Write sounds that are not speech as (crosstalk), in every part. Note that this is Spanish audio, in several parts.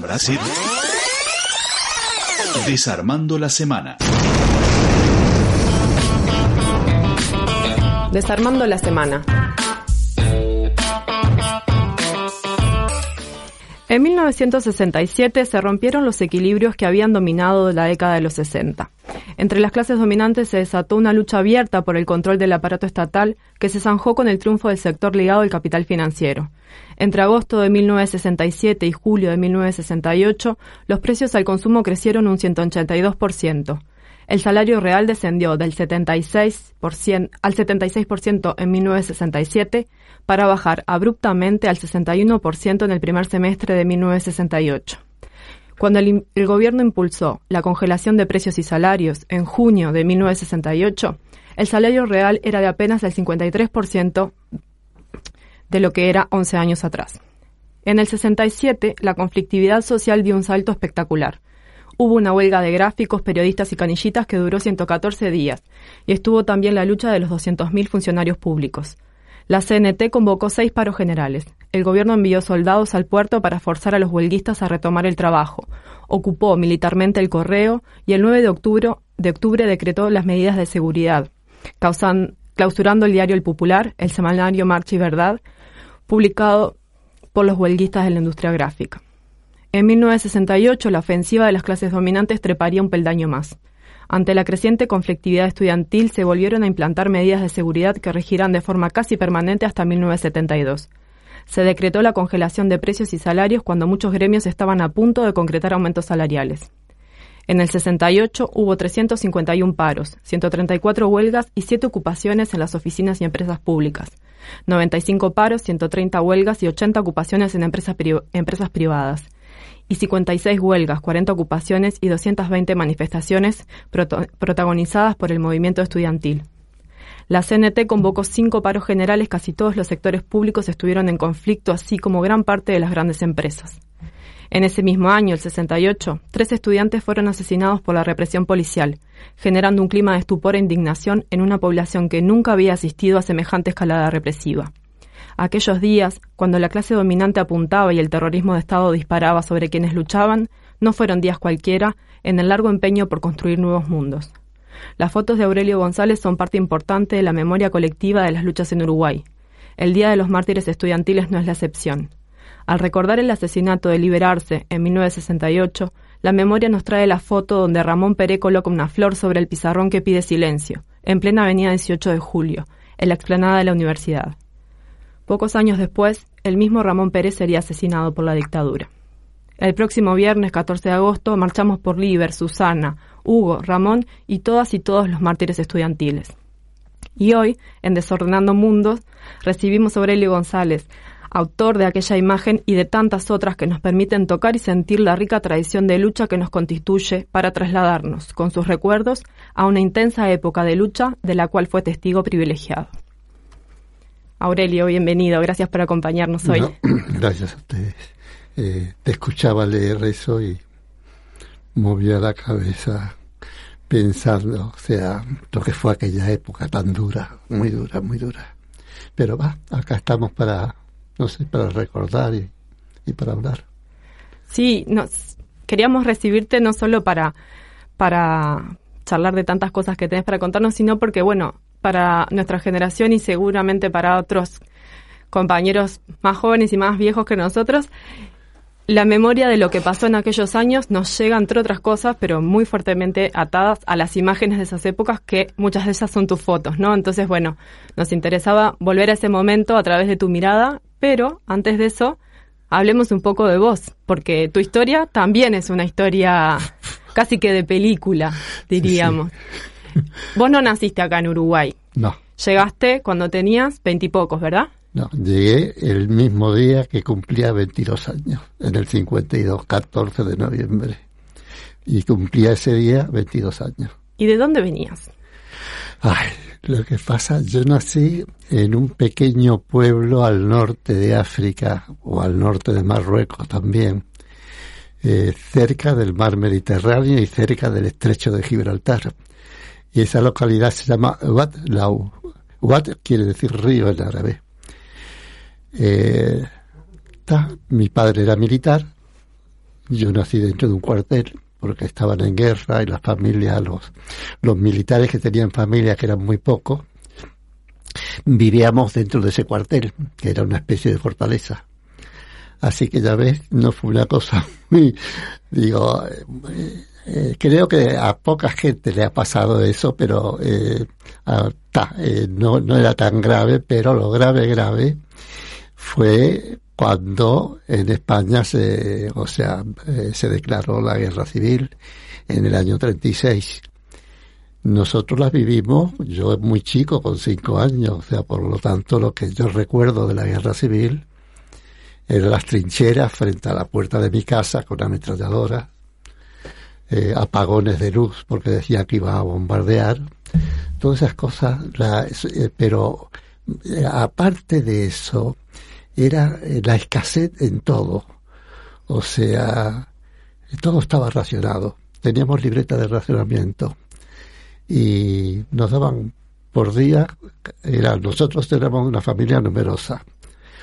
Brasil. Desarmando la semana. Desarmando la semana. En 1967 se rompieron los equilibrios que habían dominado la década de los 60. Entre las clases dominantes se desató una lucha abierta por el control del aparato estatal que se zanjó con el triunfo del sector ligado al capital financiero. Entre agosto de 1967 y julio de 1968, los precios al consumo crecieron un 182%. El salario real descendió del 76% al 76% en 1967 para bajar abruptamente al 61% en el primer semestre de 1968. Cuando el, gobierno impulsó la congelación de precios y salarios en junio de 1968, el salario real era de apenas el 53% de lo que era 11 años atrás. En el 67, la conflictividad social dio un salto espectacular. Hubo una huelga de gráficos, periodistas y canillitas que duró 114 días, y estuvo también la lucha de los 200.000 funcionarios públicos. La CNT convocó seis paros generales. El gobierno envió soldados al puerto para forzar a los huelguistas a retomar el trabajo. Ocupó militarmente el correo y el 9 de octubre, de octubre decretó las medidas de seguridad, clausurando el diario El Popular, el semanario Marcha y Verdad, publicado por los huelguistas de la industria gráfica. En 1968, la ofensiva de las clases dominantes treparía un peldaño más. Ante la creciente conflictividad estudiantil, se volvieron a implantar medidas de seguridad que regirán de forma casi permanente hasta 1972. Se decretó la congelación de precios y salarios cuando muchos gremios estaban a punto de concretar aumentos salariales. En el 68 hubo 351 paros, 134 huelgas y 7 ocupaciones en las oficinas y empresas públicas, 95 paros, 130 huelgas y 80 ocupaciones en empresas, empresas privadas, y 56 huelgas, 40 ocupaciones y 220 manifestaciones protagonizadas por el movimiento estudiantil. La CNT convocó cinco paros generales, casi todos los sectores públicos estuvieron en conflicto, así como gran parte de las grandes empresas. En ese mismo año, el 68, tres estudiantes fueron asesinados por la represión policial, generando un clima de estupor e indignación en una población que nunca había asistido a semejante escalada represiva. Aquellos días, cuando la clase dominante apuntaba y el terrorismo de Estado disparaba sobre quienes luchaban, no fueron días cualquiera en el largo empeño por construir nuevos mundos. Las fotos de Aurelio González son parte importante de la memoria colectiva de las luchas en Uruguay. El Día de los Mártires Estudiantiles no es la excepción. Al recordar el asesinato de Liberarse en 1968, la memoria nos trae la foto donde Ramón Peré coloca una flor sobre el pizarrón que pide silencio, en plena avenida 18 de julio, en la explanada de la universidad. Pocos años después, el mismo Ramón Pérez sería asesinado por la dictadura. El próximo viernes 14 de agosto marchamos por Liber, Susana, Hugo, Ramón y todas y todos los mártires estudiantiles. Y hoy, en Desordenando Mundos, recibimos a Aurelio González, autor de aquella imagen y de tantas otras que nos permiten tocar y sentir la rica tradición de lucha que nos constituye para trasladarnos, con sus recuerdos, a una intensa época de lucha de la cual fue testigo privilegiado. Aurelio, bienvenido. Gracias por acompañarnos hoy. (clears throat) gracias a ustedes. Eh, te escuchaba leer eso y movía la cabeza pensando, o sea, lo que fue aquella época tan dura, muy dura, muy dura. Pero va, acá estamos para, no sé, para recordar y, y para hablar. Sí, nos, queríamos recibirte no solo para, para charlar de tantas cosas que tenés para contarnos, sino porque, bueno, para nuestra generación y seguramente para otros compañeros más jóvenes y más viejos que nosotros, la memoria de lo que pasó en aquellos años nos llega, entre otras cosas, pero muy fuertemente atadas a las imágenes de esas épocas, que muchas de ellas son tus fotos, ¿no? Entonces, bueno, nos interesaba volver a ese momento a través de tu mirada, pero antes de eso, hablemos un poco de vos, porque tu historia también es una historia casi que de película, diríamos. Vos no naciste acá en Uruguay. No. Llegaste cuando tenías veintipocos, ¿verdad? No, llegué el mismo día que cumplía 22 años, en el 52, 14 de noviembre. Y cumplía ese día 22 años. ¿Y de dónde venías? Ay, lo que pasa, yo nací en un pequeño pueblo al norte de África, o al norte de Marruecos también, eh, cerca del mar Mediterráneo y cerca del estrecho de Gibraltar y esa localidad se llama Wat Lau. Wat quiere decir río en árabe. Eh, ta, mi padre era militar, yo nací dentro de un cuartel porque estaban en guerra y las familias, los, los militares que tenían familia, que eran muy pocos, vivíamos dentro de ese cuartel, que era una especie de fortaleza. Así que ya ves, no fue una cosa (laughs) muy, digo, eh, eh, creo que a poca gente le ha pasado eso, pero eh, eh, no, no era tan grave, pero lo grave, grave fue cuando en España se, o sea, se declaró la guerra civil en el año 36. Nosotros la vivimos, yo muy chico, con cinco años, o sea, por lo tanto lo que yo recuerdo de la guerra civil eran las trincheras frente a la puerta de mi casa con ametralladora, eh, apagones de luz porque decía que iba a bombardear, todas esas cosas, eh, pero eh, aparte de eso, era la escasez en todo, o sea, todo estaba racionado, teníamos libreta de racionamiento. Y nos daban por día, era, nosotros teníamos una familia numerosa,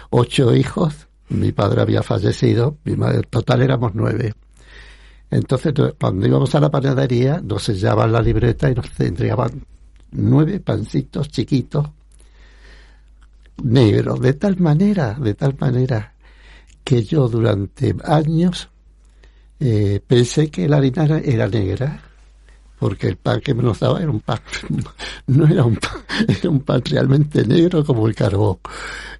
ocho hijos, mi padre había fallecido, mi madre, total éramos nueve. Entonces, cuando íbamos a la panadería, nos sellaban la libreta y nos entregaban nueve pancitos chiquitos, negros, de tal manera, de tal manera, que yo durante años eh, pensé que la harina era negra porque el pan que me nos daba era un pan, (laughs) no era un pan, (laughs) era un pan realmente negro como el carbón.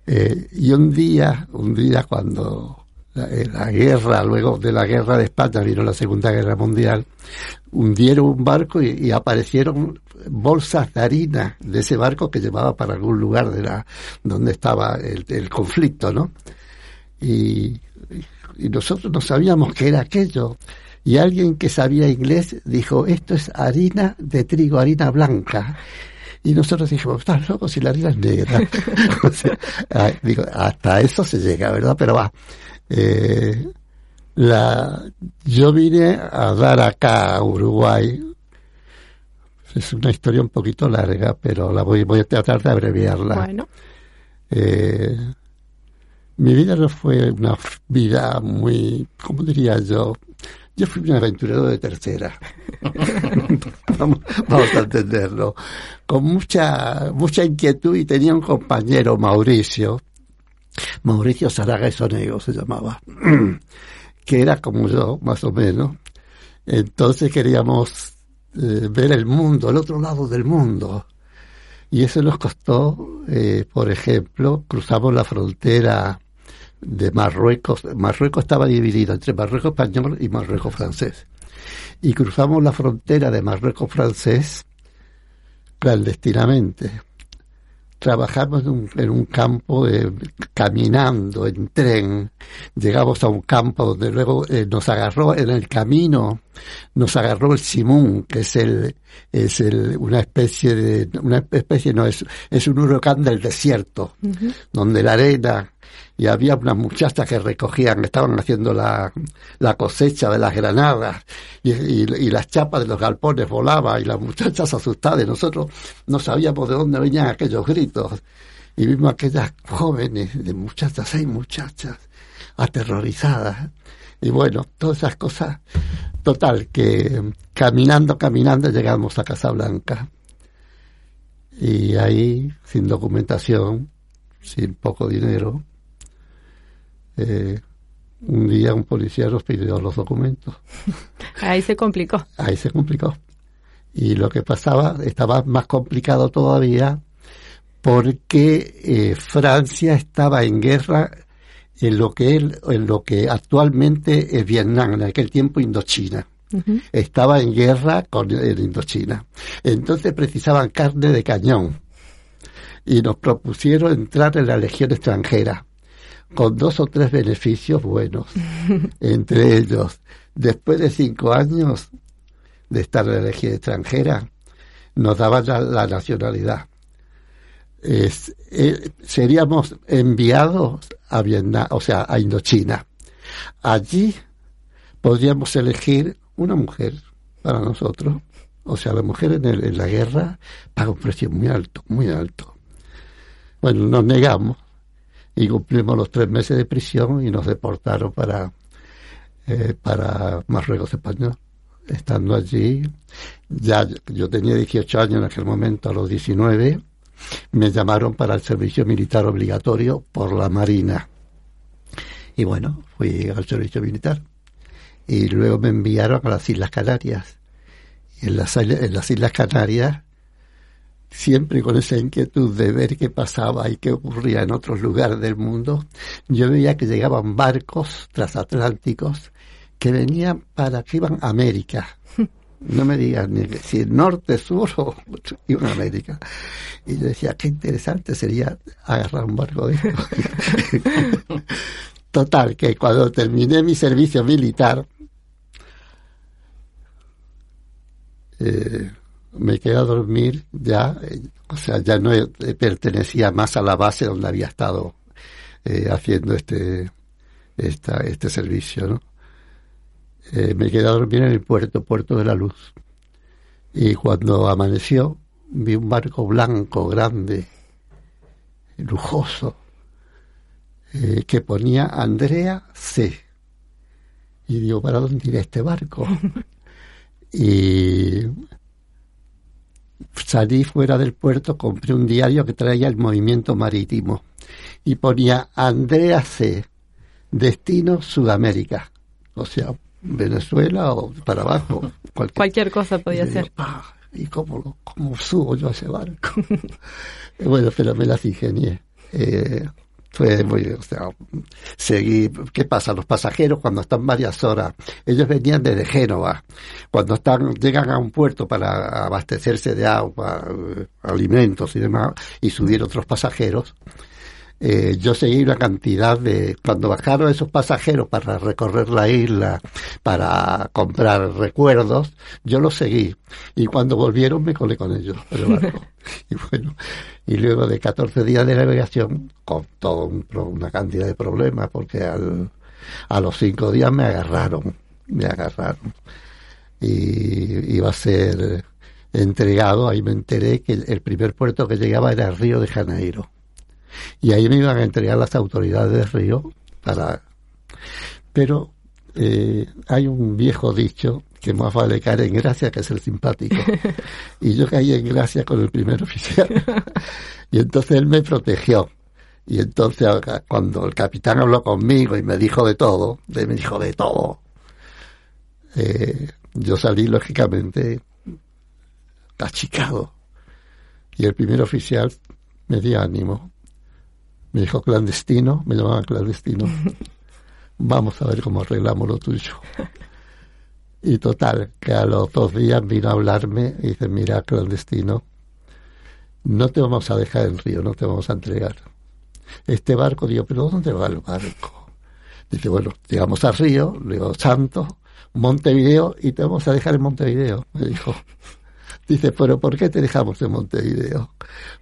Eh, y un día, un día cuando eh, la, guerra, luego de la guerra de España vino la Segunda Guerra Mundial, hundieron un barco y, aparecieron bolsas de harina de ese barco que llevaba para algún lugar de la, donde estaba el, conflicto, ¿no? Y, y nosotros no sabíamos qué era aquello y alguien que sabía inglés dijo, esto es harina de trigo, harina blanca. Y nosotros dijimos, estás loco si la harina es negra. (laughs) digo, hasta eso se llega, ¿verdad? Pero va. Eh, la, yo vine a dar acá a Uruguay. Es una historia un poquito larga, pero la voy, voy a tratar de abreviarla. Bueno. Eh, mi vida no fue una vida muy, ¿cómo diría yo? Yo fui un aventurero de tercera. (laughs) vamos, a entenderlo. Con mucha, mucha inquietud y tenía un compañero, Mauricio, Mauricio Saraga Sonego se llamaba, (clears throat) que era como yo, más o menos. Entonces queríamos eh, ver el mundo, el otro lado del mundo. Y eso nos costó, eh, por ejemplo, cruzamos la frontera de Marruecos. Marruecos estaba dividido entre Marruecos español y Marruecos francés. Y cruzamos la frontera de Marruecos francés clandestinamente. Trabajamos en un, campo eh, caminando en tren. Llegamos a un campo donde luego eh, nos agarró en el camino, nos agarró el simún, que es el, es el, una especie de, una especie no es, es un huracán del desierto, donde la arena y había unas muchachas que recogían, estaban haciendo la, la cosecha de las granadas y, y, las chapas de los galpones volaban y las muchachas asustadas y nosotros no sabíamos de dónde venían aquellos gritos. Y vimos aquellas jóvenes de muchachas, seis muchachas aterrorizadas. Y bueno, todas esas cosas, total, que caminando, caminando llegamos a Casablanca. Y ahí sin documentación, sin poco dinero, eh, un día un policía nos pidió los documentos. (laughs) Ahí se complicó. Ahí se complicó. Y lo que pasaba estaba más complicado todavía porque eh, Francia estaba en guerra en lo que en lo que actualmente es Vietnam, en aquel tiempo Indochina. Estaba en guerra con Indochina. Entonces precisaban carne de cañón y nos propusieron entrar en la Legión extranjera con dos o tres beneficios buenos. (laughs) Entre ellos, después de cinco años de estar en la legión extranjera, nos daban la, nacionalidad. Eh, seríamos enviados a Vietnam, o sea, a Indochina. Allí podríamos elegir una mujer para nosotros. O sea, la mujer en, en la guerra paga un precio muy alto, muy alto. Bueno, nos negamos y cumplimos los tres meses de prisión y nos deportaron para, eh, para Marruecos Español. Estando allí, ya yo tenía 18 años en aquel momento, a los 19, me llamaron para el servicio militar obligatorio por la Marina. Y bueno, fui al servicio militar. Y luego me enviaron a las Islas Canarias. Y en las, en las Islas Canarias siempre con esa inquietud de ver qué pasaba y qué ocurría en otros lugares del mundo, yo veía que llegaban barcos transatlánticos que venían para que iban a América. (laughs) No me digan ni si norte, sur o (laughs) iban a América. Y yo decía, qué interesante sería agarrar un barco de esto. (laughs) Total, que cuando terminé mi servicio militar, eh, me quedé a dormir ya, eh, o sea, ya no pertenecía más a la base donde había estado eh, haciendo este, esta, este servicio, ¿no? Eh, me quedé a dormir en el puerto, Puerto de la Luz. Y cuando amaneció, vi un barco blanco, grande, lujoso, que ponía Andrea C. Y digo, ¿para dónde irá este barco? (laughs) y salí fuera del puerto, compré un diario que traía el movimiento marítimo y ponía Andrea C. Destino Sudamérica. O sea, Venezuela o para abajo. Cualquier, (laughs) cosa podía ser. ¿Y cómo, cómo subo yo a ese barco? (laughs) bueno, pero me las ingenié. Eh, fue muy, o sea, seguí, ¿qué pasa? Los pasajeros cuando están varias horas, ellos venían desde Génova, cuando están, llegan a un puerto para abastecerse de agua, eh, alimentos y demás, y subir otros pasajeros, eh, yo seguí una cantidad de, cuando bajaron esos pasajeros para recorrer la isla, para comprar recuerdos, yo los seguí. Y cuando volvieron me colé con ellos. (laughs) y bueno, y luego de 14 días de navegación, con toda una cantidad de problemas, porque al, a los cinco días me agarraron, me agarraron. Y iba a ser entregado, ahí me enteré que el primer puerto que llegaba era el Río de Janeiro y ahí me iban a entregar las autoridades de Río para... Pero eh, hay un viejo dicho que más vale caer en gracia que ser simpático. (laughs) Y yo caí en gracia con el primer oficial. Y entonces él me protegió. Y entonces cuando el capitán habló conmigo y me dijo de todo, me dijo de todo, eh, yo salí lógicamente achicado. Y el primer oficial me dio ánimo me dijo clandestino, me llamaban clandestino. (laughs) Vamos a ver cómo arreglamos lo tuyo. Y total, que a los dos días vino a hablarme y dice, mira, clandestino, no te vamos a dejar en río, no te vamos a entregar. Este barco, digo, pero ¿dónde va el barco? Dice, bueno, llegamos a Río, luego Santo, Montevideo, y te vamos a dejar en Montevideo, me dijo. Dice, pero ¿por qué te dejamos en Montevideo?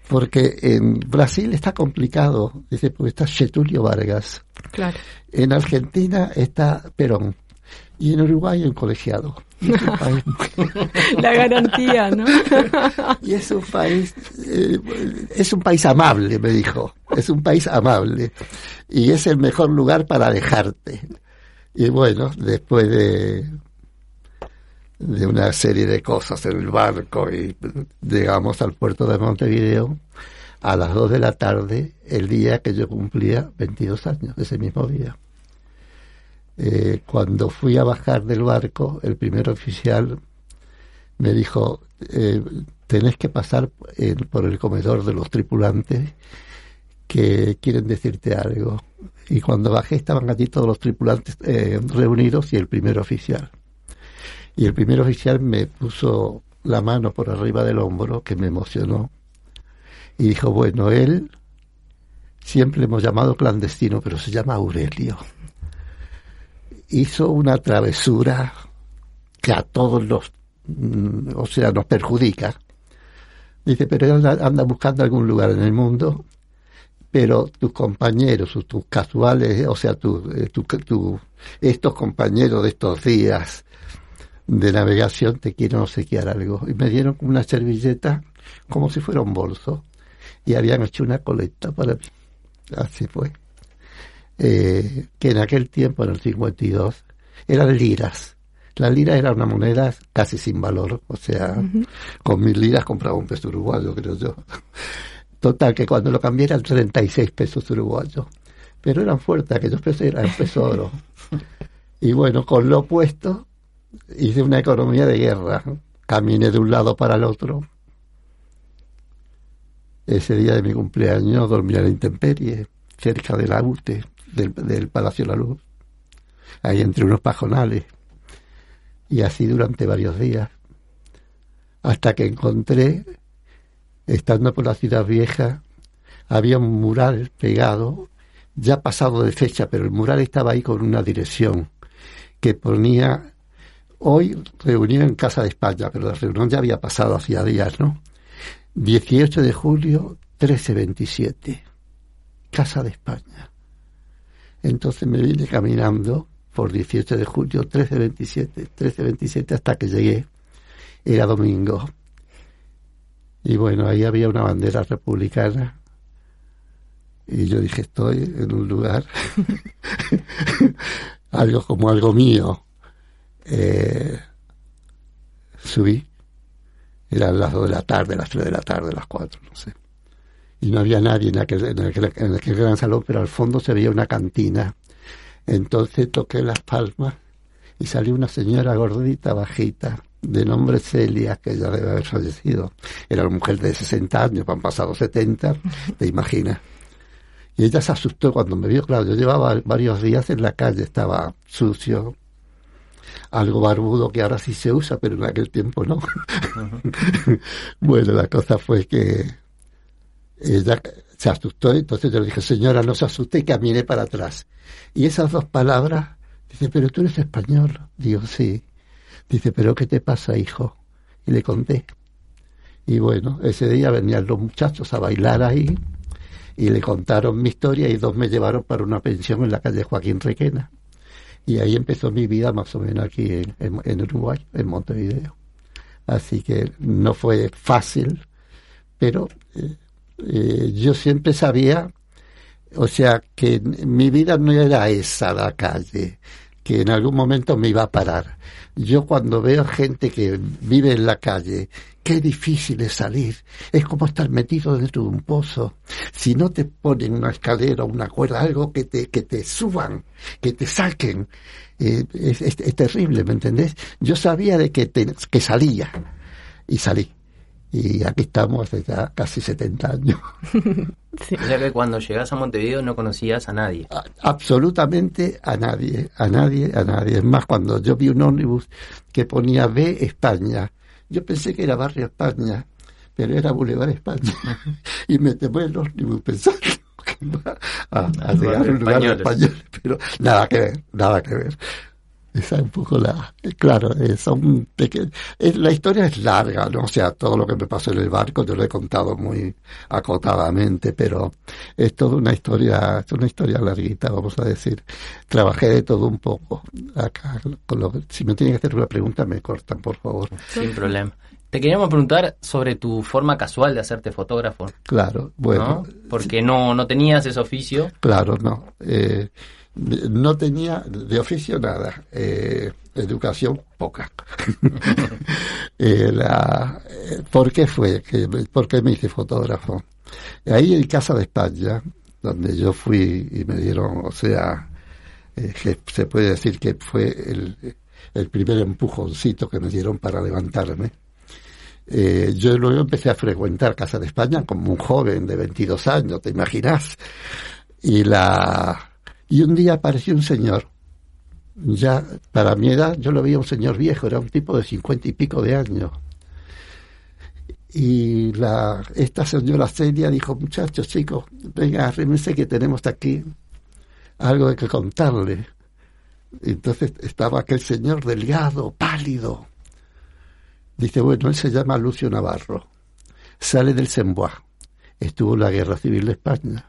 Porque en Brasil está complicado. Dice, porque está Getulio Vargas. Claro. En Argentina está Perón. Y en Uruguay un colegiado. (laughs) La garantía, ¿no? (laughs) y es un país, eh, es un país amable, me dijo. Es un país amable. Y es el mejor lugar para dejarte. Y bueno, después de de una serie de cosas en el barco y llegamos al puerto de Montevideo a las 2 de la tarde el día que yo cumplía 22 años, ese mismo día. Eh, cuando fui a bajar del barco, el primer oficial me dijo, eh, tenés que pasar por el comedor de los tripulantes que quieren decirte algo. Y cuando bajé estaban allí todos los tripulantes eh, reunidos y el primer oficial. Y el primer oficial me puso la mano por arriba del hombro, que me emocionó, y dijo, bueno, él siempre hemos llamado clandestino, pero se llama Aurelio. Hizo una travesura que a todos los, mm, o sea, nos perjudica. Dice, pero él anda, buscando algún lugar en el mundo, pero tus compañeros, tus casuales, o sea, eh, estos compañeros de estos días, de navegación te quiero obsequiar algo. Y me dieron una servilleta como si fuera un bolso. Y habían hecho una colecta para mí. Así fue. eh, que en aquel tiempo, en el 52, eran liras. La lira era una moneda casi sin valor, o sea, con mil liras compraba un peso uruguayo, creo yo. Total, que cuando lo cambié eran 36 pesos uruguayos. Pero eran fuertes, aquellos pesos eran peso oro. (laughs) Y bueno, con lo opuesto, hice una economía de guerra. Caminé de un lado para el otro. Ese día de mi cumpleaños dormí en la intemperie, cerca de la UTE, del, del Palacio de la Luz, ahí entre unos pajonales. Y así durante varios días. Hasta que encontré, estando por la ciudad vieja, había un mural pegado, ya pasado de fecha, pero el mural estaba ahí con una dirección que ponía hoy reunión en Casa de España, pero la reunión ya había pasado hacía días, ¿no? 18 de julio, 1327, Casa de España. Entonces me vine caminando por 18 de julio, 1327, 1327 hasta que llegué. Era domingo. Y bueno, ahí había una bandera republicana. Y yo dije, estoy en un lugar, (laughs) algo como algo mío. Eh, subí eran las dos de la tarde, las tres de la tarde, las cuatro, no sé. Y no había nadie en aquel, en aquel, en aquel gran salón, pero al fondo se veía una cantina. Entonces toqué las palmas y salió una señora gordita, bajita, de nombre Celia, que ya debe haber fallecido. Era una mujer de 60 años, han pasado 70, te imaginas. Y ella se asustó cuando me vio, claro, yo llevaba varios días en la calle, estaba sucio, algo barbudo que ahora sí se usa, pero en aquel tiempo no. (laughs) bueno, la cosa fue que ella se asustó, entonces yo le dije, señora, no se asuste y caminé para atrás. Y esas dos palabras, dice, pero tú eres español. Digo, sí. Dice, pero ¿qué te pasa, hijo? Y le conté. Y bueno, ese día venían los muchachos a bailar ahí y le contaron mi historia y dos me llevaron para una pensión en la calle Joaquín Requena. Y ahí empezó mi vida más o menos aquí en, Uruguay, en Montevideo. Así que no fue fácil, pero eh, eh, yo siempre sabía, o sea, que mi vida no era esa la calle, que en algún momento me iba a parar. Yo cuando veo gente que vive en la calle, qué difícil es salir. Es como estar metido dentro de un pozo. Si no te ponen una escalera una cuerda, algo que te, que te suban, que te saquen, eh, es, terrible, ¿me entendés? Yo sabía de que, que salía y salí. Y aquí estamos hace ya casi 70 años. (laughs) O sea que cuando llegas a Montevideo no conocías a nadie. absolutamente a nadie, a nadie, a nadie. Es más, cuando yo vi un ómnibus que ponía B España, yo pensé que era Barrio España, pero era Boulevard España. (laughs) y me temé el ómnibus pensando (laughs) que iba a, llegar a un lugar español, pero nada que ver, nada que ver. Esa es un poco la. Claro, son pequeños. La historia es larga, ¿no? O sea, todo lo que me pasó en el barco yo lo he contado muy acotadamente, pero es toda una historia, es una historia larguita, vamos a decir. Trabajé de todo un poco. Acá, con lo, si me tienen que hacer una pregunta, me cortan, por favor. Sin problema. Te queríamos preguntar sobre tu forma casual de hacerte fotógrafo. Claro, bueno. Porque no, no tenías ese oficio. Claro, no. Eh, no tenía de oficio nada, eh, educación poca. (laughs) eh, la, eh, ¿Por qué fue? ¿Por qué me hice fotógrafo? Ahí en Casa de España, donde yo fui y me dieron, o sea, eh, se puede decir que fue el, el, primer empujoncito que me dieron para levantarme. yo luego empecé a frecuentar Casa de España como un joven de 22 años, ¿te imaginas? Y la, y un día apareció un señor, ya para mi edad yo lo veía un señor viejo, era un tipo de cincuenta y pico de años. Y la, esta señora Celia dijo, muchachos, chicos, venga, arrímense que tenemos aquí algo de que contarle. Entonces estaba aquel señor delgado, pálido. Dice, bueno, él se llama Lucio Navarro. Sale del Sembois. Estuvo en la Guerra Civil de España.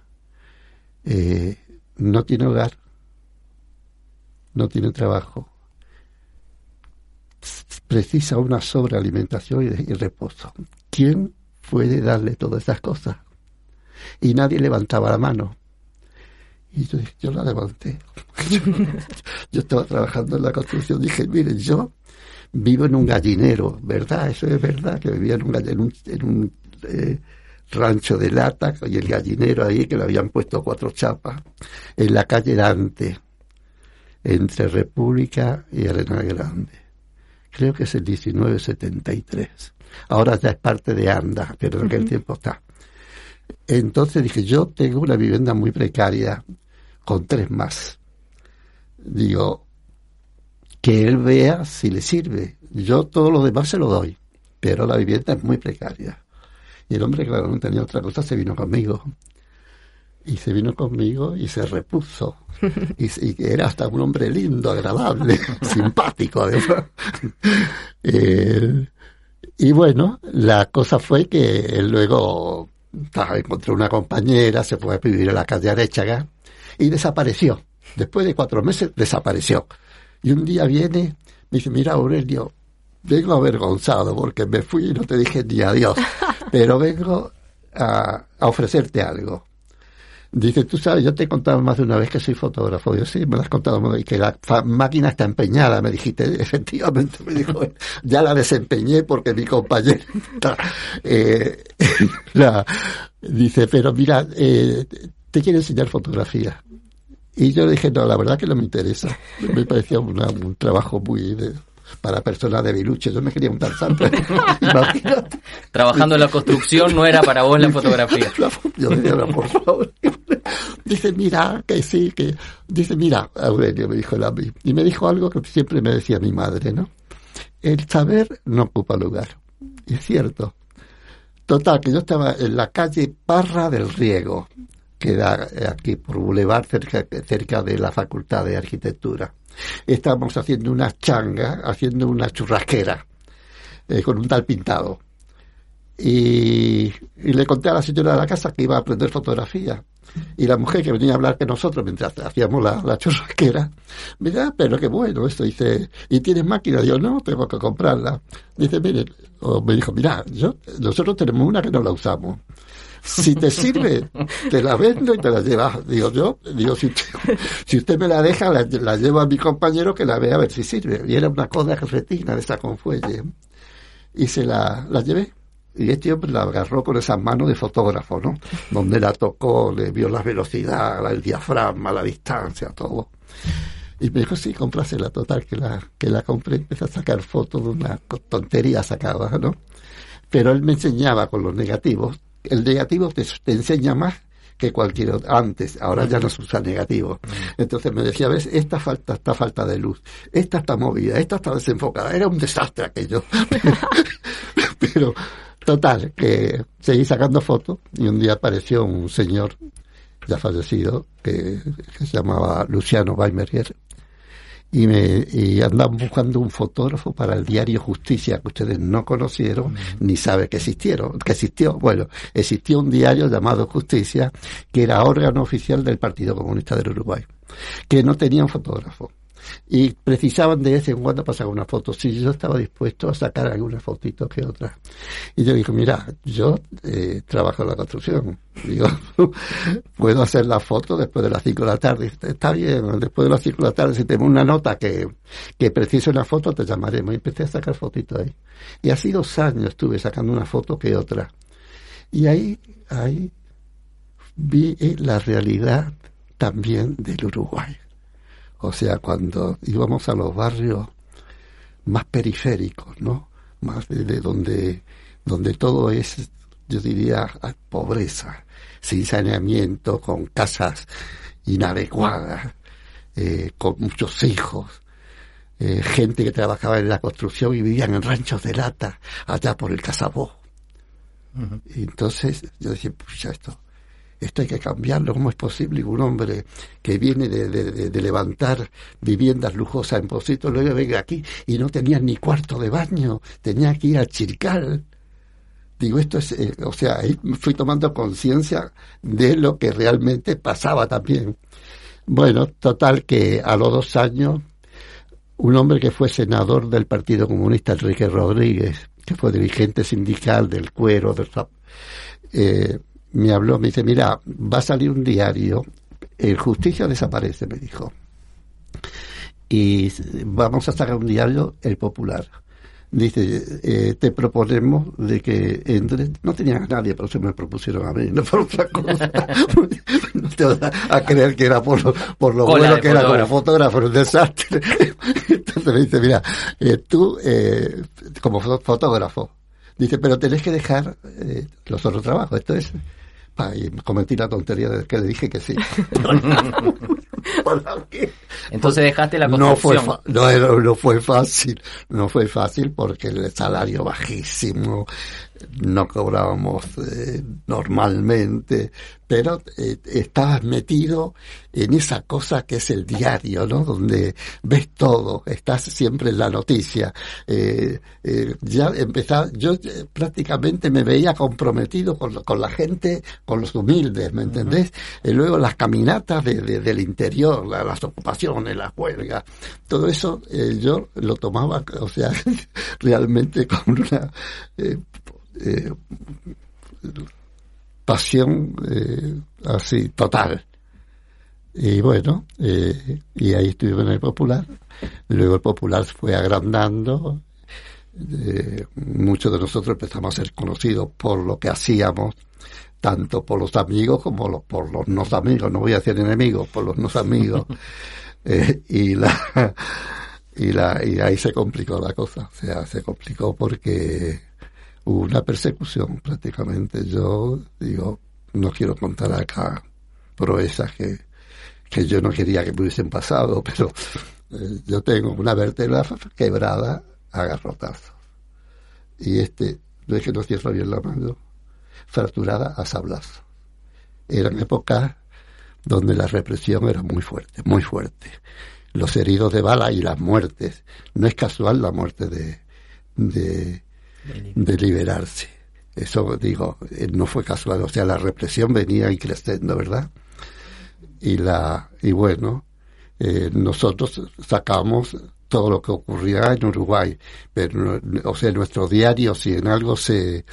Eh, no tiene hogar, no tiene trabajo, precisa una sobrealimentación y, reposo. ¿Quién puede darle todas esas cosas? Y nadie levantaba la mano. Y yo yo la levanté. (laughs) yo estaba trabajando en la construcción. Dije, miren, yo vivo en un gallinero, ¿verdad? Eso es verdad, que vivía en un, en un, en un eh, rancho de lata y el gallinero ahí que le habían puesto cuatro chapas en la calle Dante, entre República y Arena Grande. Creo que es el 1973. Ahora ya es parte de ANDA, pero en aquel tiempo está. Entonces dije, yo tengo una vivienda muy precaria con tres más. Digo, que él vea si le sirve. Yo todo lo demás se lo doy, pero la vivienda es muy precaria. Y el hombre, claro, no tenía otra cosa, se vino conmigo. Y se vino conmigo y se repuso. Y, y era hasta un hombre lindo, agradable, (laughs) simpático, además. Eh, y bueno, la cosa fue que él luego encontró una compañera, se fue a vivir a la calle Arechaga y desapareció. Después de cuatro meses desapareció. Y un día viene, me dice, mira Aurelio, vengo avergonzado porque me fui y no te dije ni adiós, pero vengo a, ofrecerte algo. Dice, tú sabes, yo te he contado más de una vez que soy fotógrafo. Yo sí, me lo has contado y que la máquina está empeñada. Me dijiste, (laughs) efectivamente, me dijo, ya la desempeñé porque mi compañero (laughs) eh, (laughs) dice, pero mira, eh, te quiero enseñar fotografía. Y yo le dije, no, la verdad que no me interesa. Me parecía un trabajo muy para personas de biluche. Yo me quería un tarzán, (laughs) Trabajando en la construcción no era para vos la fotografía. (laughs) Yo decía, por favor. (laughs) Dice, mira, que sí, que... Dice, mira, Aurelio, me dijo la Y me dijo algo que siempre me decía mi madre, ¿no? El saber no ocupa lugar. Y es cierto. Total, que yo estaba en la calle Parra del Riego, que da aquí por Boulevard, cerca, cerca de la Facultad de Arquitectura. Estábamos haciendo una changa, haciendo una churrasquera, eh, con un tal pintado. Y, le conté a la señora de la casa que iba a aprender fotografía. Y la mujer que venía a hablar con nosotros mientras hacíamos la, churrasquera, me dice, ah, pero qué bueno esto. Dice, ¿y tienes máquina? Yo, no, tengo que comprarla. Dice, mire, o me dijo, mira, yo, nosotros tenemos una que no la usamos si te sirve, te la vendo y te la llevas. Digo yo, digo, si usted, me la deja, la, llevo a mi compañero que la vea a ver si sirve. Y era una cosa retina de esa con fuelle. Y se la, la llevé. Y este hombre la agarró con esas manos de fotógrafo, ¿no? Donde la tocó, le vio la velocidad, el diafragma, la distancia, todo. Y me dijo, sí, la total, que la, que la compré. Empecé a sacar fotos de una tontería sacada, ¿no? Pero él me enseñaba con los negativos el negativo te, enseña más que cualquier otro. Antes, ahora ya no se usa negativo. Entonces me decía, ves, esta falta, esta falta de luz, esta está movida, esta está desenfocada. Era un desastre aquello. (laughs) Pero, total, que seguí sacando fotos y un día apareció un señor ya fallecido que, se llamaba Luciano Weimerger y, me, y andaban buscando un fotógrafo para el diario Justicia que ustedes no conocieron ni saben que existieron, que existió. Bueno, existió un diario llamado Justicia que era órgano oficial del Partido Comunista del Uruguay, que no tenía un fotógrafo y precisaban de vez en cuando pasar una foto. Si yo estaba dispuesto a sacar alguna fotito que otra. Y yo dije, mira, yo eh, trabajo en la construcción. Digo, (laughs) puedo hacer la foto después de las 5 de la tarde. Está bien, después de las 5 de la tarde, si tengo una nota que, que precise una foto, te llamaremos. Y empecé a sacar fotitos ahí. Y así dos años estuve sacando una foto que otra. Y ahí, ahí vi la realidad también del Uruguay. O sea, cuando íbamos a los barrios más periféricos, ¿no? Más de, donde, donde todo es, yo diría, pobreza, sin saneamiento, con casas inadecuadas, eh, con muchos hijos, eh, gente que trabajaba en la construcción y vivían en ranchos de lata allá por el Casabó. entonces yo decía, pucha, esto, esto hay que cambiarlo, ¿cómo es posible que un hombre que viene de, levantar viviendas lujosas en Posito luego venga aquí y no tenía ni cuarto de baño, tenía que ir a Chircal? Digo, esto es, eh, o sea, ahí fui tomando conciencia de lo que realmente pasaba también. Bueno, total que a los dos años, un hombre que fue senador del Partido Comunista, Enrique Rodríguez, que fue dirigente sindical del cuero, del, eh, me habló, me dice, mira, va a salir un diario el Justicia desaparece, me dijo. Y vamos a sacar un diario, El Popular dice, eh, te proponemos de que entre, no tenía a nadie, pero se me propusieron a mí, no por otra cosa. (laughs) no te vas a creer que era por lo, por lo bueno que era como fotógrafo, un desastre. (laughs) Entonces me dice, mira, eh, tú eh, como fotógrafo, dice, pero tenés que dejar eh, los otros trabajos, esto es... y cometí la tontería de que le dije que sí. (laughs) Entonces dejaste la construcción. No fue, no, no fue fácil, no fue fácil porque el salario bajísimo, no cobrábamos eh, normalmente, pero eh, estabas metido en esa cosa que es el diario, ¿no? Donde ves todo, estás siempre en la noticia. Eh, eh ya empezaba, yo eh, prácticamente me veía comprometido con, con, la gente, con los humildes, ¿me entendés? y luego las caminatas de, del interior, las ocupaciones, las huelgas, todo eso yo lo tomaba, o sea, (laughs) realmente con una eh, pasión eh, así total. Y bueno, eh, y ahí estuve en el Popular. Luego el Popular fue agrandando. muchos de nosotros empezamos a ser conocidos por lo que hacíamos, tanto por los amigos como por los no amigos. No voy a decir enemigos, por los no amigos. (laughs) y la y la y ahí se complicó la cosa. O sea, se complicó porque una persecución prácticamente. Yo digo, no quiero contar acá proezas que, que yo no quería que me hubiesen pasado, (laughs) pero eh, yo tengo una vértebra quebrada a garrotazos. Y este, no es que no cierro bien la mano, fracturada a sablazo. Eran épocas donde la represión era muy fuerte, muy fuerte. Los heridos de bala y las muertes. No es casual la muerte de de liberarse. Eso digo, eh, no fue casual, o sea, la represión venía creciendo, ¿verdad? Y la y bueno, eh, nosotros sacamos todo lo que ocurría en Uruguay, pero o sea, nuestro diario si en algo se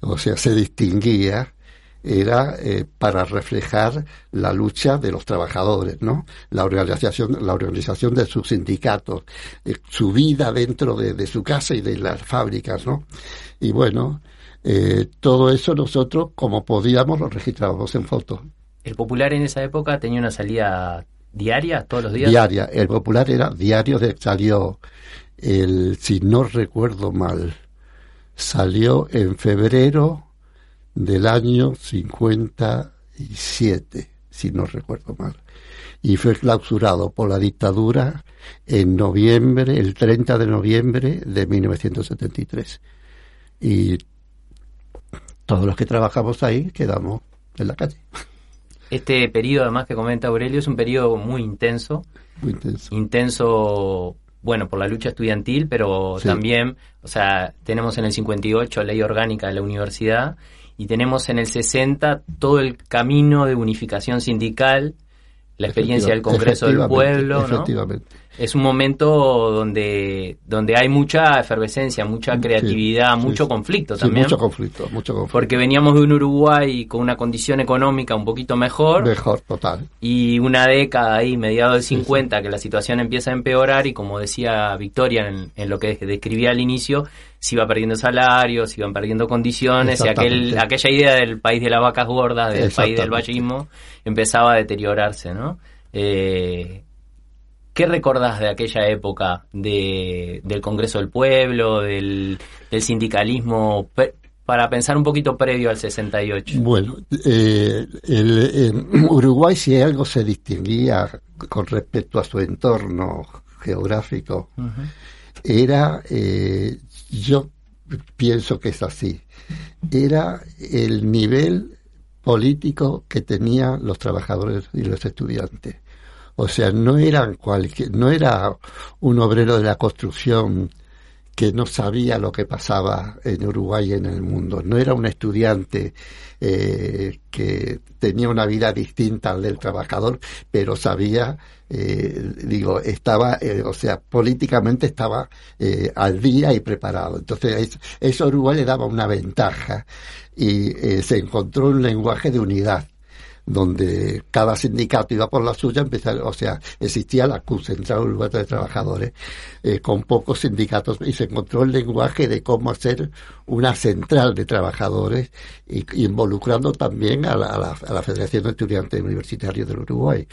o sea, se distinguía era eh, para reflejar la lucha de los trabajadores, ¿no? La organización, la organización de sus sindicatos, eh, su vida dentro de, su casa y de las fábricas, ¿no? Y bueno, eh, todo eso nosotros, como podíamos, lo registrábamos en fotos. ¿El Popular en esa época tenía una salida diaria, todos los días? Diaria. El Popular era diario de salió el, si no recuerdo mal, salió en febrero del año 57, si no recuerdo mal. Y fue clausurado por la dictadura en noviembre, el 30 de noviembre de 1973. Y todos los que trabajamos ahí quedamos en la calle. Este periodo, además que comenta Aurelio, es un periodo muy intenso. Muy intenso. Intenso, bueno, por la lucha estudiantil, pero también, o sea, tenemos en el 58 ley orgánica de la universidad y tenemos en el 60 todo el camino de unificación sindical, la experiencia del Congreso del Pueblo, ¿no? Es un momento donde, donde hay mucha efervescencia, mucha creatividad, mucho conflicto también. mucho conflicto, mucho conflicto. Porque veníamos de un Uruguay con una condición económica un poquito mejor. Mejor, total. Y una década ahí, mediados del 50, que la situación empieza a empeorar y como decía Victoria en, en lo que describía al inicio, se iba perdiendo salarios, se iban perdiendo condiciones y aquel, aquella idea del país de las vacas gordas, del país del vallismo, empezaba a deteriorarse, ¿no? Eh, ¿Qué recordás de aquella época de, del Congreso del Pueblo, del, sindicalismo, para pensar un poquito previo al 68? Bueno, eh, el, Uruguay si algo se distinguía con respecto a su entorno geográfico, era eh, yo pienso que es así. Era el nivel político que tenían los trabajadores y los estudiantes. O sea, no eran cualquier, no era un obrero de la construcción que no sabía lo que pasaba en Uruguay y en el mundo. No era un estudiante eh, que tenía una vida distinta al del trabajador, pero sabía, eh, digo, estaba, eh, o sea, políticamente estaba al día y preparado. Entonces, eso, a Uruguay le daba una ventaja y se encontró un lenguaje de unidad. Donde cada sindicato iba por la suya, empezar, o sea, existía la CUS, Central Uruguaya de Trabajadores, eh, con pocos sindicatos, y se encontró el lenguaje de cómo hacer una central de trabajadores, y, involucrando también a la, a la, Federación de Estudiantes Universitarios del Uruguay.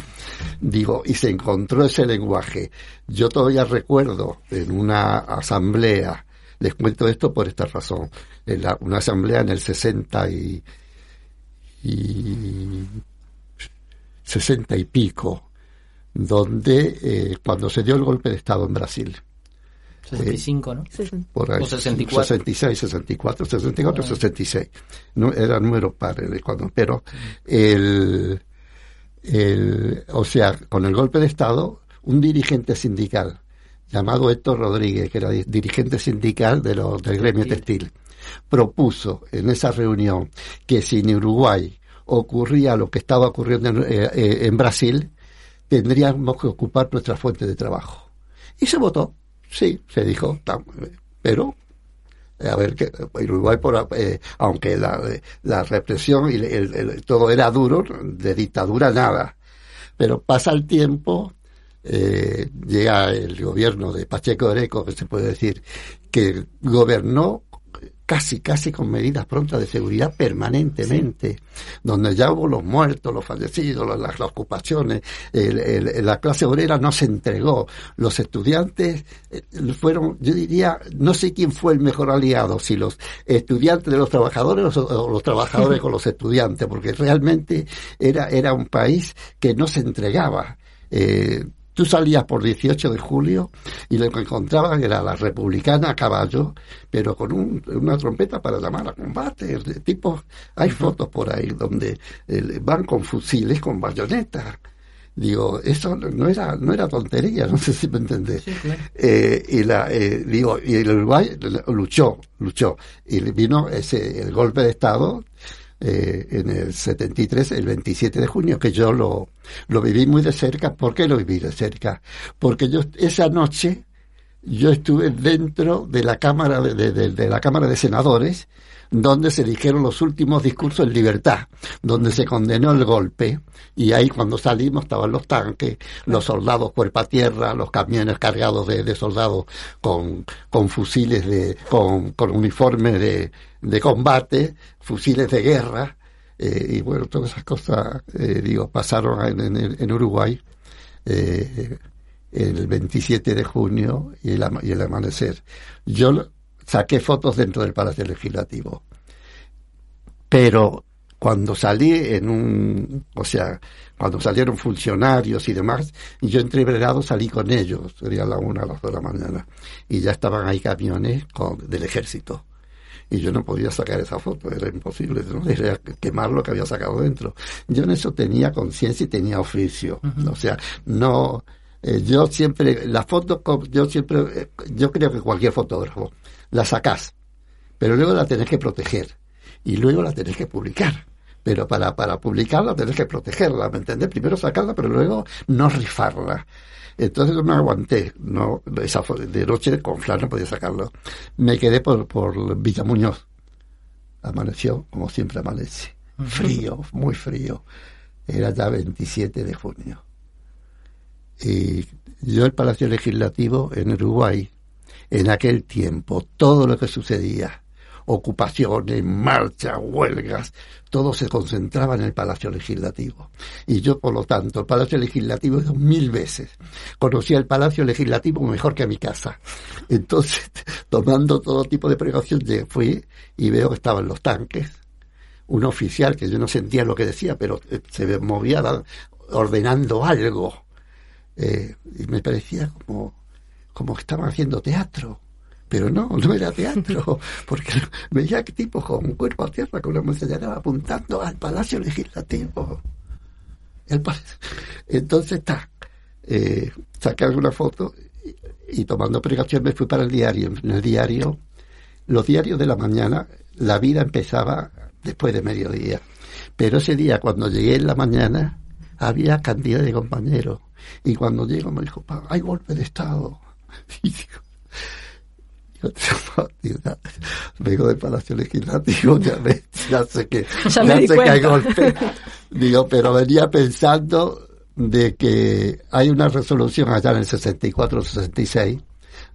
Digo, y se encontró ese lenguaje. Yo todavía recuerdo en una asamblea, les cuento esto por esta razón, en la, una asamblea en el 60 y y sesenta y pico, donde eh, cuando se dio el golpe de Estado en Brasil. 65, ¿no? Por ahí, 64. 66, 64, 64, 66. No, era número par de cuando, pero el, el, o sea, con el golpe de Estado, un dirigente sindical llamado Héctor Rodríguez, que era dirigente sindical de los, del gremio textil, propuso en esa reunión que si en Uruguay ocurría lo que estaba ocurriendo en, eh, eh, Brasil, tendríamos que ocupar nuestra fuente de trabajo. Y se votó, sí, se dijo, pero a ver que Uruguay por, eh, aunque la, la, represión y el, todo era duro de dictadura nada pero pasa el tiempo llega el gobierno de Pacheco Areco que se puede decir que gobernó casi, casi con medidas prontas de seguridad permanentemente, donde ya hubo los muertos, los fallecidos, las, ocupaciones, la clase obrera no se entregó, los estudiantes eh, fueron, yo diría, no sé quién fue el mejor aliado, si los estudiantes de los trabajadores o los trabajadores con los estudiantes, porque realmente era, era un país que no se entregaba. Eh, Tú salías por 18 de julio y lo que encontraban era la republicana a caballo, pero con una trompeta para llamar a combate. tipo, hay fotos por ahí donde eh, van con fusiles, con bayonetas. Digo, eso no era, no era tontería, no sé si me entendés. eh, y la, eh, digo, y el Uruguay luchó, luchó. Y vino ese, el golpe de Estado, eh, en el 73, el 27 de junio, que yo lo, lo viví muy de cerca. ¿Por qué lo viví de cerca? Porque yo esa noche yo estuve dentro de la Cámara de, de la Cámara de Senadores donde se dijeron los últimos discursos en libertad, donde se condenó el golpe, y ahí cuando salimos estaban los tanques, los soldados cuerpo a tierra, los camiones cargados de, soldados con, con fusiles de, con, con uniformes de, de combate, fusiles de guerra, eh, y bueno, todas esas cosas, eh, digo, pasaron en, en, Uruguay eh, el 27 de junio y el, y el amanecer. Yo saqué fotos dentro del Palacio Legislativo. Pero cuando salí en un, o sea, cuando salieron funcionarios y demás, yo entreverado salí con ellos, sería la una a las dos de la mañana, y ya estaban ahí camiones con, del ejército. Y yo no podía sacar esa foto, era imposible, ¿no? (laughs) era quemar lo que había sacado dentro. Yo en eso tenía conciencia y tenía oficio, o sea, no, eh, yo siempre, la foto, yo siempre, eh, yo creo que cualquier fotógrafo, la sacás, pero luego la tenés que proteger y luego la tenés que publicar. Pero para, para publicarla tenés que protegerla, ¿me entendés? Primero sacarla, pero luego no rifarla. Entonces no aguanté, no, esa de noche con Flan no podía sacarlo. Me quedé por, por Villa Muñoz. Amaneció, como siempre amanece. Frío, muy frío. Era ya 27 de junio. Y yo el Palacio Legislativo en Uruguay en aquel tiempo, todo lo que sucedía, ocupaciones, marchas, huelgas, todo se concentraba en el Palacio Legislativo. Y yo, por lo tanto, el Palacio Legislativo he mil veces. Conocía el Palacio Legislativo mejor que a mi casa. Entonces, (laughs) tomando todo tipo de precaución, fui y veo que estaban los tanques. Un oficial que yo no sentía lo que decía, pero eh, se movía ordenando algo. Eh, y me parecía como como que estaban haciendo teatro. Pero no, no era teatro, (laughs) porque veía que tipo con un cuerpo a tierra con una mensajera apuntando al Palacio Legislativo. Entonces está, eh, saqué alguna foto y, tomando precaución me fui para el diario. En el diario, los diarios de la mañana, la vida empezaba después de mediodía. Pero ese día, cuando llegué en la mañana, había cantidad de compañeros. Y cuando llego me dijo, hay golpe de Estado. (laughs) Y digo, yo vengo del Palacio Legislativo, ya, sé que, ya, sé que (laughs) hay golpe. (laughs) Digo, pero venía pensando de que hay una resolución allá en el 64-66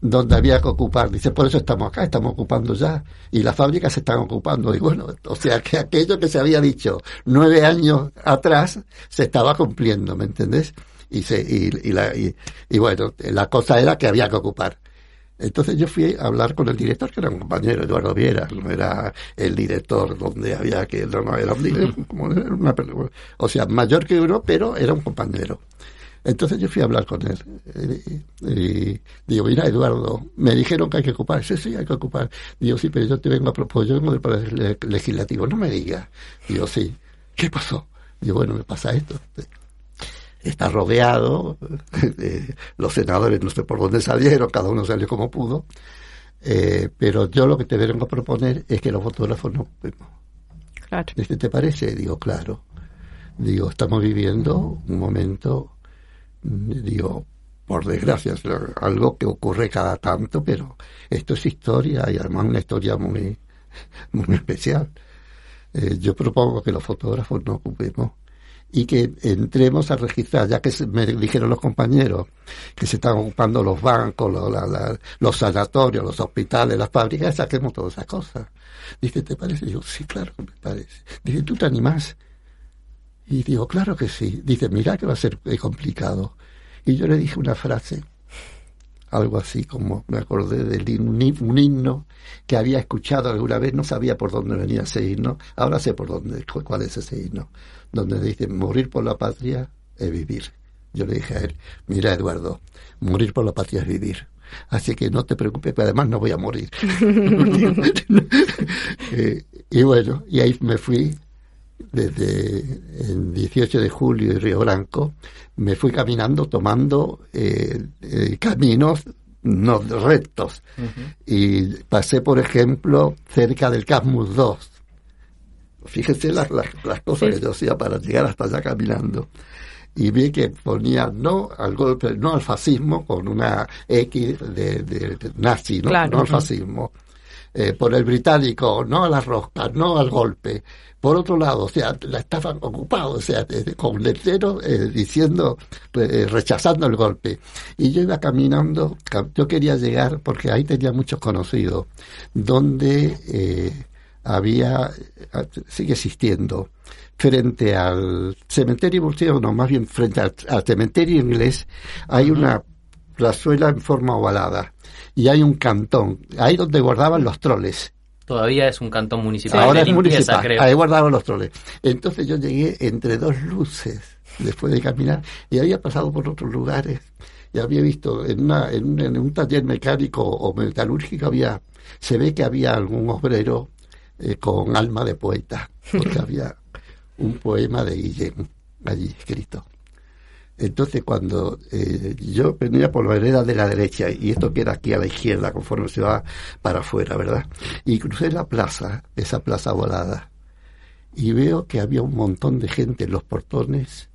donde había que ocupar. Dice, por eso estamos acá, estamos ocupando ya. Y las fábricas se están ocupando. Y bueno, o sea que aquello que se había dicho nueve años atrás se estaba cumpliendo, ¿me entendés? Y, se, y, y, la, y, y bueno, la cosa era que había que ocupar. Entonces yo fui a hablar con el director, que era un compañero, Eduardo Viera, no era el director donde había que, no, no era un como una, o sea, mayor que uno, pero era un compañero. Entonces yo fui a hablar con él. Y, digo, mira, Eduardo, me dijeron que hay que ocupar. Sí, sí, hay que ocupar. Digo, sí, pero yo te vengo a proponer, yo vengo del Poder Legislativo. No me digas. Digo, sí. ¿Qué pasó? Digo, bueno, me pasa esto está rodeado, (laughs) eh, los senadores no sé por dónde salieron, cada uno salió como pudo, eh, pero yo lo que te vengo a proponer es que los fotógrafos no Claro. ¿Te parece? Digo, claro. Digo, estamos viviendo un momento, digo, por desgracia, algo que ocurre cada tanto, pero esto es historia y además una historia muy, (laughs) muy especial. Eh, yo propongo que los fotógrafos no ocupemos y que entremos a registrar, ya que me dijeron los compañeros que se están ocupando los bancos, los, los sanatorios, los hospitales, las fábricas, saquemos todas esas cosas. Dice, ¿te parece? Digo, sí, claro que me parece. Dice, ¿tú te animás? Y digo, claro que sí. Dice, mira que va a ser eh, complicado. Y yo le dije una frase, algo así como me acordé de un himno que había escuchado alguna vez, no sabía por dónde venía ese himno, ahora sé por dónde, cuál es ese himno donde dice, morir por la patria es vivir. Yo le dije a él, mira Eduardo, morir por la patria es vivir. Así que no te preocupes, que además no voy a morir. (laughs) Eh, y bueno, y ahí me fui desde el 18 de julio y Río Blanco, me fui caminando tomando eh, eh, caminos no rectos. Y pasé, por ejemplo, cerca del Casmus 2, Fíjese las, las, cosas que yo hacía para llegar hasta allá caminando. Y vi que ponía no al golpe, no al fascismo con una X de, nazi, ¿no? no al fascismo. Eh, por el británico, no a las roscas, no al golpe. Por otro lado, o sea, la estaban ocupados, o sea, con letreros eh, diciendo, eh, rechazando el golpe. Y yo iba caminando, yo quería llegar, porque ahí tenía muchos conocidos, donde había, sigue existiendo, frente al cementerio bolsillo, no, más bien frente al, cementerio inglés, hay una plazuela en forma ovalada y hay un cantón, ahí donde guardaban los troles. Todavía es un cantón municipal. Ahora es municipal, ahí guardaban los troles. Entonces yo llegué entre dos luces después de caminar y había pasado por otros lugares y había visto en, una, en, un, en un taller mecánico o metalúrgico había se ve que había algún obrero eh, con alma de poeta, porque (laughs) había un poema de Guillem allí escrito. Entonces, cuando eh, yo venía por la vereda de la derecha, y esto queda aquí a la izquierda, conforme se va para afuera, ¿verdad? Y crucé la plaza, esa plaza volada, y veo que había un montón de gente en los portones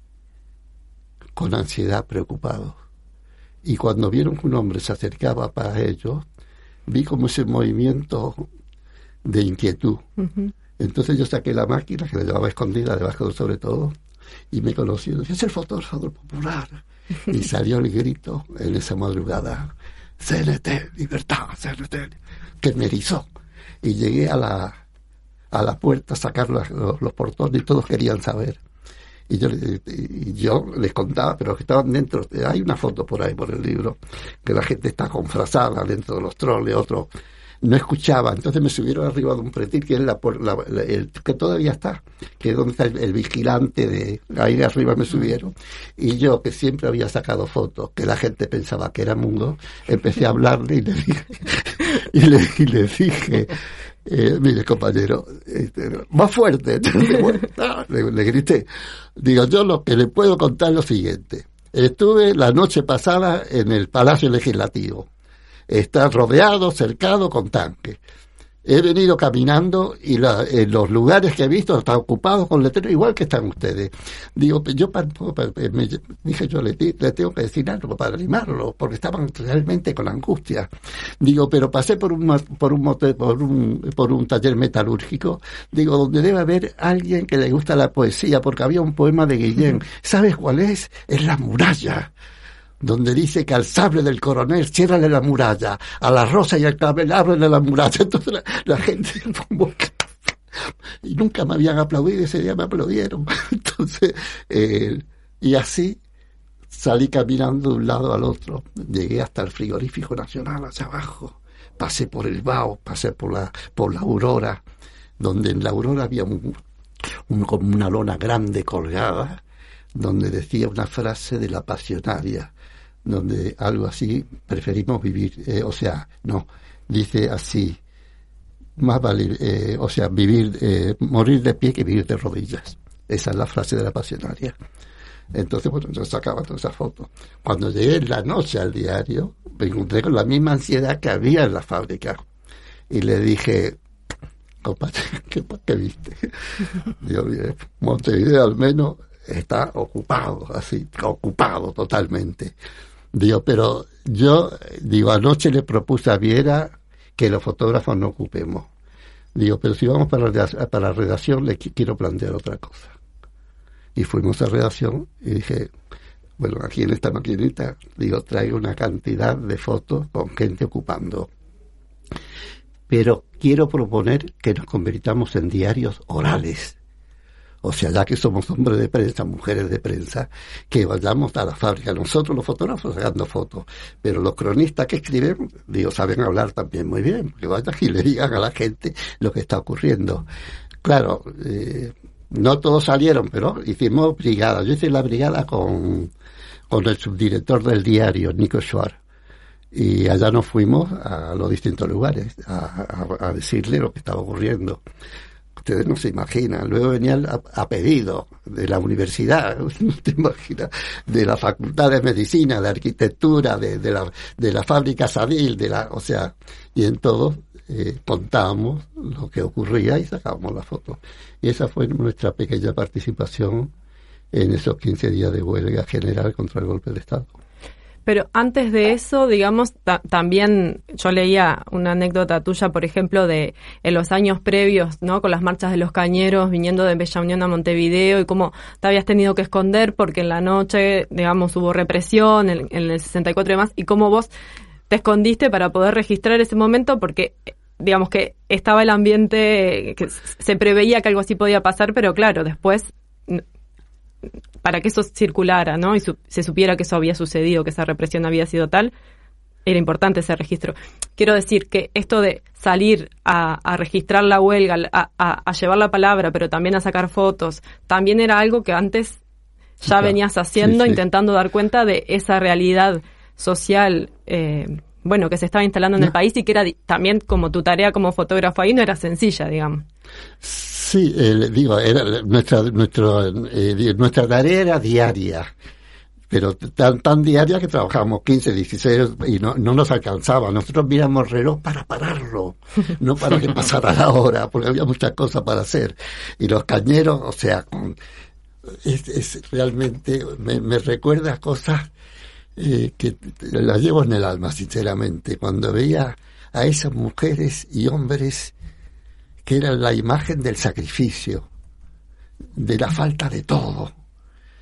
con ansiedad, preocupado. Y cuando vieron que un hombre se acercaba para ellos, vi como ese movimiento de inquietud. Entonces yo saqué la máquina, que la llevaba escondida debajo sobre todo, y me conoció. es el fotógrafo popular. Y (laughs) salió el grito en esa madrugada, CNT, libertad, CNT, que me erizó. Y llegué a la, a la puerta a sacar los, los, portones y todos querían saber. Y yo, y yo les contaba, pero que estaban dentro, hay una foto por ahí por el libro, que la gente está confrasada dentro de los troles, otros no escuchaba. Entonces me subieron arriba de un pretil que es la, el, que todavía está, que es donde está el, vigilante de ahí arriba me subieron. Y yo, que siempre había sacado fotos, que la gente pensaba que era mundo, empecé a hablarle y le dije, y le, dije, eh, mire compañero, este, más fuerte, (laughs) le, le grité. Digo, yo lo que le puedo contar es lo siguiente. Estuve la noche pasada en el Palacio Legislativo está rodeado, cercado con tanques. he venido caminando y en los lugares que he visto están ocupados con letreros igual que están ustedes. Digo, yo me, dije yo le, tengo que decir algo para animarlo, porque estaban realmente con angustia. Digo, pero pasé por un por un por un por un taller metalúrgico, digo, donde debe haber alguien que le gusta la poesía, porque había un poema de Guillén. (laughs) ¿Sabes cuál es? Es la muralla donde dice que al sable del coronel ciérrale la muralla, a la rosa y al clavel ábrele la muralla. (laughs) Entonces la, gente (laughs) y nunca me habían aplaudido, ese día me aplaudieron. (laughs) Entonces, eh, y así salí caminando de un lado al otro, llegué hasta el frigorífico nacional hacia abajo, pasé por el Bao, pasé por la, por la Aurora, donde en la Aurora había un, como una lona grande colgada, donde decía una frase de la pasionaria, donde algo así preferimos vivir, eh, o sea, no, dice así, más vale, eh, o sea, vivir, eh, morir de pie que vivir de rodillas. Esa es la frase de la pasionaria. Entonces, bueno, yo sacaba toda esa foto. Cuando llegué en la noche al diario, me encontré con la misma ansiedad que había en la fábrica. Y le dije, compadre, (laughs) ¿qué, qué viste? (laughs) Digo, Montevideo al menos está ocupado, así, ocupado totalmente. Digo, pero yo, digo, anoche le propuse a Viera que los fotógrafos no ocupemos. Digo, pero si vamos para la, para redacción, le quiero plantear otra cosa. Y fuimos a redacción y dije, bueno, aquí en esta maquinita, digo, traigo una cantidad de fotos con gente ocupando. Pero quiero proponer que nos convirtamos en diarios orales o sea, ya que somos hombres de prensa, mujeres de prensa, que vayamos a la fábrica. Nosotros los fotógrafos sacando fotos, pero los cronistas que escriben, digo, saben hablar también muy bien, que vayan y le digan a la gente lo que está ocurriendo. Claro, eh, no todos salieron, pero hicimos brigada. Yo hice la brigada con, con el subdirector del diario, Nico Schwartz y allá nos fuimos a los distintos lugares a, a, decirle lo que estaba ocurriendo ustedes no se imaginan. Luego venían a, pedido de la universidad, no (laughs) te imaginas, de la facultad de medicina, de arquitectura, de, de, la, de la fábrica Sadil, de la, o sea, y en todo eh, contábamos lo que ocurría y sacábamos la foto. Y esa fue nuestra pequeña participación en esos 15 días de huelga general contra el golpe de Estado. Pero antes de eso, digamos, también yo leía una anécdota tuya, por ejemplo, de en los años previos, ¿no? Con las marchas de los cañeros viniendo de Bella Unión a Montevideo y cómo te habías tenido que esconder porque en la noche, digamos, hubo represión en, en el 64 y demás, y cómo vos te escondiste para poder registrar ese momento porque digamos que estaba el ambiente que se preveía que algo así podía pasar, pero claro, después para que eso circulara, ¿no? Y se supiera que eso había sucedido, que esa represión había sido tal, era importante ese registro. Quiero decir que esto de salir a, registrar la huelga, a, llevar la palabra, pero también a sacar fotos, también era algo que antes ya venías haciendo, intentando dar cuenta de esa realidad social, eh, bueno, que se estaba instalando en el país y que era también como tu tarea como fotógrafo ahí no era sencilla, digamos. Sí, digo, era nuestra, nuestro, eh, nuestra tarea era diaria, pero tan, tan diaria que trabajamos 15, 16 y no, no nos alcanzaba. Nosotros miramos reloj para pararlo, no para que (laughs) pasara la hora, porque había muchas cosas para hacer. Y los cañeros, o sea, es, realmente me, me recuerda cosas eh, que las llevo en el alma, sinceramente. Cuando veía a esas mujeres y hombres que era la imagen del sacrificio, de la falta de todo.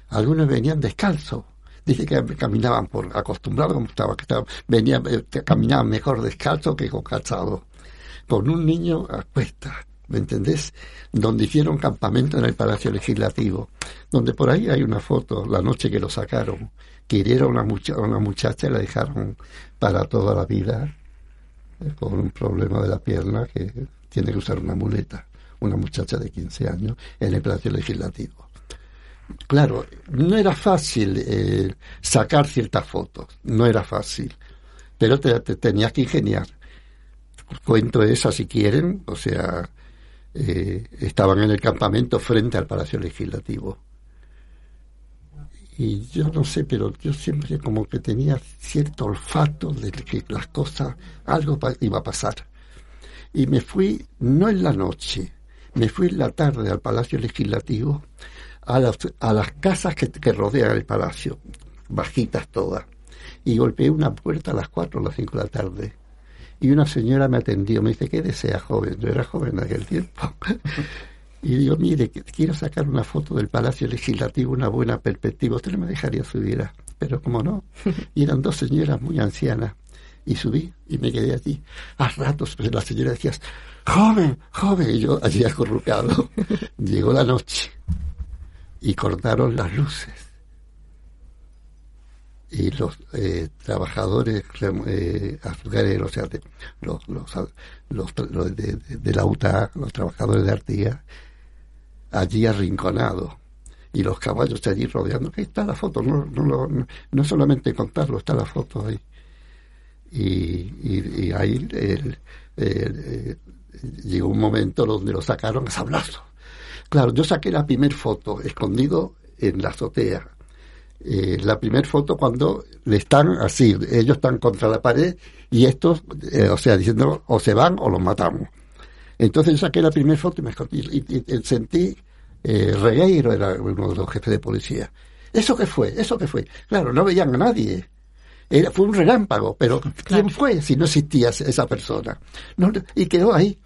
Algunos venían descalzos, dice que caminaban por acostumbrados como estaba, que venían, eh, caminaban mejor descalzo que con calzado, con un niño a cuesta, ¿me entendés? Donde hicieron campamento en el Palacio Legislativo, donde por ahí hay una foto, la noche que lo sacaron, que hirieron a una, una muchacha y la dejaron para toda la vida, eh, con un problema de la pierna que tiene que usar una muleta, una muchacha de 15 años, en el Palacio Legislativo. Claro, no era fácil eh, sacar ciertas fotos, no era fácil, pero te, tenías que ingeniar. Cuento esa si quieren, o sea, eh, estaban en el campamento frente al Palacio Legislativo. Y yo no sé, pero yo siempre como que tenía cierto olfato de que las cosas, algo iba a pasar Y me fui, no en la noche, me fui en la tarde al Palacio Legislativo, a las, a las casas que, que rodean el palacio, bajitas todas, y golpeé una puerta a las cuatro o las cinco de la tarde. Y una señora me atendió, me dice, ¿qué desea, joven? Yo era joven en aquel tiempo. (laughs) y digo, mire, quiero sacar una foto del Palacio Legislativo, una buena perspectiva. Usted no me dejaría subir, pero como no. (laughs) Y eran dos señoras muy ancianas. Y subí y me quedé allí. A ratos, pues la señora decía, joven, joven. Y yo allí acurrucado. (laughs) Llegó la noche y cortaron las luces. Y los eh, trabajadores eh, azucareros, o sea, de, los, los, los, de, de, la UTA, los trabajadores de Artigas, allí arrinconados. Y los caballos allí rodeando. Ahí está la foto, no, no, no, no solamente contarlo, está la foto ahí. Y, y, ahí el, eh, llegó un momento donde lo sacaron a sablazo Claro, yo saqué la primera foto escondido en la azotea. Eh, la primera foto cuando le están así, ellos están contra la pared y estos, eh, o sea, diciendo o se van o los matamos. Entonces yo saqué la primera foto y me escondí y, sentí, eh, Regueiro era uno de los jefes de policía. ¿Eso qué fue? ¿Eso qué fue? Claro, no veían a nadie. Era, fue un relámpago, pero ¿quién fue si no existía esa persona? No, y quedó ahí.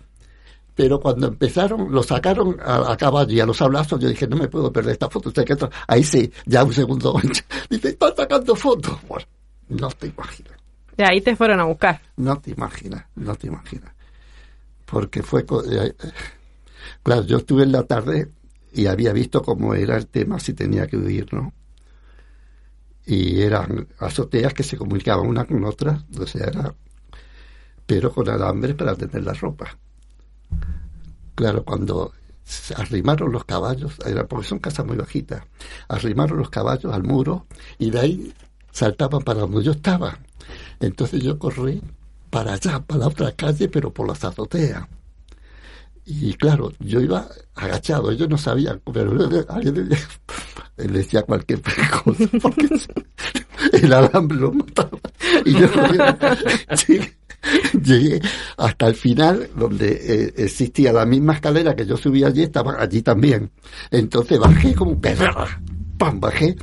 Pero cuando empezaron, lo sacaron a, caballo y a los abrazos, yo dije, no me puedo perder esta foto. Ahí sí, ya un segundo. (laughs) Dice, están sacando fotos. Bueno, no te imaginas. De ahí te fueron a buscar. No te imaginas, no te imaginas. Porque fue... Eh, claro, yo estuve en la tarde y había visto cómo era el tema, si tenía que huir, ¿no? Y eran azoteas que se comunicaban una con otra, o sea, era... Pero con alambres para tener la ropa. Claro, cuando arrimaron los caballos, porque son casas muy bajitas, arrimaron los caballos al muro y de ahí saltaban para donde yo estaba. Entonces yo corrí para allá, para la otra calle, pero por las azoteas. Y claro, yo iba agachado, ellos no sabían, pero (laughs) alguien decía cualquier cosa, (laughs) porque (laughs) el alambre lo mataba. Y yo llegué hasta el final, donde eh, existía la misma escalera que yo subí allí, estaba allí también. Entonces bajé como un ¡pam! Bajé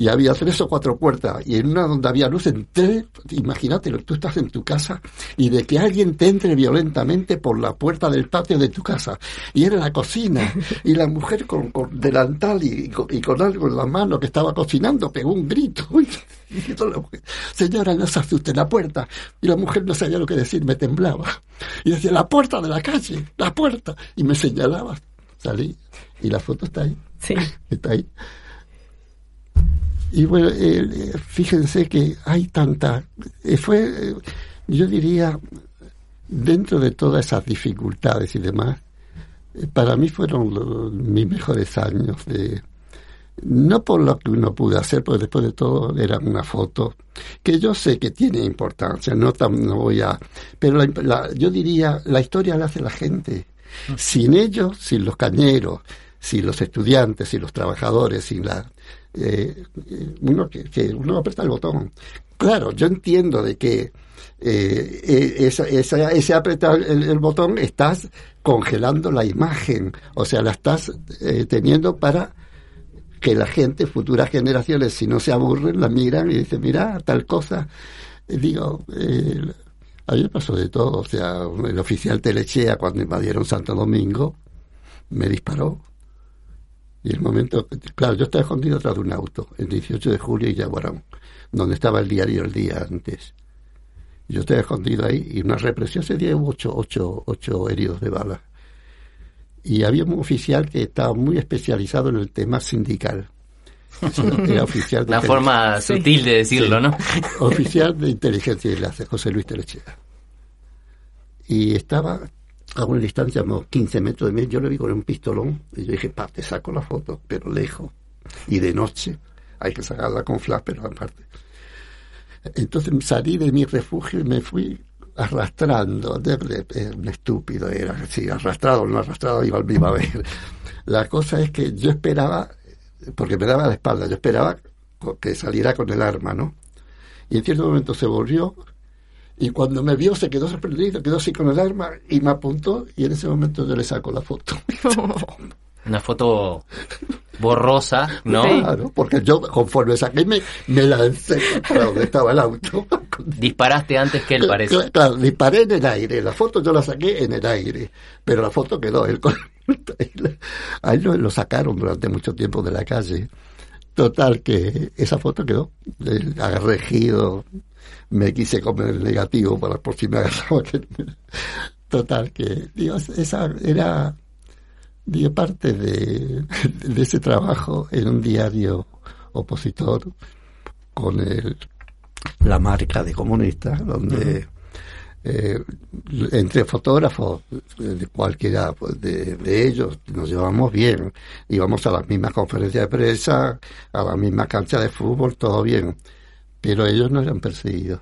y había tres o cuatro puertas y en una donde había luz entré, imagínate, tú estás en tu casa y de que alguien te entre violentamente por la puerta del patio de tu casa y era la cocina y la mujer con, delantal y, con, algo en la mano que estaba cocinando pegó un grito (laughs) y señora no se asuste la puerta y la mujer no sabía lo que decir me temblaba y decía la puerta de la calle la puerta y me señalaba salí y la foto está ahí sí. está ahí y bueno, eh, fíjense que hay tanta... Eh, fue, eh, yo diría, dentro de todas esas dificultades y demás, para mí fueron mis mejores años de... No por lo que uno pudo hacer, porque después de todo era una foto que yo sé que tiene importancia, no, tan, no voy a... Pero yo diría, la historia la hace la gente. Ah. Sin ellos, sin los cañeros, sin los estudiantes, sin los trabajadores, sin la eh, uno que, uno aprieta el botón. Claro, yo entiendo de que eh, eh esa, ese apretar el, botón estás congelando la imagen, o sea, la estás eh, teniendo para que la gente, futuras generaciones, si no se aburren, la miran y dicen, mira, tal cosa. digo, a mí me pasó de todo, o sea, el oficial Telechea cuando invadieron Santo Domingo me disparó y el momento, claro, yo estaba escondido atrás de un auto, el 18 de julio y Yaguarón, donde estaba el diario el día antes. Yo estaba escondido ahí y una represión, ese día hubo ocho, ocho, ocho heridos de bala. Y había un oficial que estaba muy especializado en el tema sindical. Era oficial de forma sutil de decirlo, ¿no? Oficial de inteligencia y enlace, José Luis Telechea. Y estaba a una distancia, unos 15 metros de mí, yo le vi con un pistolón y yo dije, pa, te saco la foto, pero lejos. Y de noche, hay que sacarla con flash, pero aparte. Entonces salí de mi refugio y me fui arrastrando, de, un estúpido era, así, arrastrado, no arrastrado, igual me iba a (laughs) ver. La cosa es que yo esperaba, porque me daba la espalda, yo esperaba que saliera con el arma, ¿no? Y en cierto momento se volvió Y cuando me vio se quedó sorprendido, quedó así con el arma y me apuntó y en ese momento yo le saco la foto. (laughs) Una foto borrosa, ¿no? Claro, porque yo conforme saqué me, me lancé para donde estaba el auto. Disparaste antes que él, parece. Claro, claro, disparé en el aire. La foto yo la saqué en el aire, pero la foto quedó él con... A él lo, lo sacaron durante mucho tiempo de la calle. Total, que esa foto quedó. El agarregido, me quise comer el negativo para por si me agarraba. (laughs) Total, que Dios, esa era digo, parte de, de, ese trabajo en un diario opositor con el, la marca de comunista, donde eh, entre fotógrafos, de cualquiera pues, de, de, ellos, nos llevamos bien, íbamos a las mismas conferencias de prensa, a la misma cancha de fútbol, todo bien, pero ellos no eran perseguidos.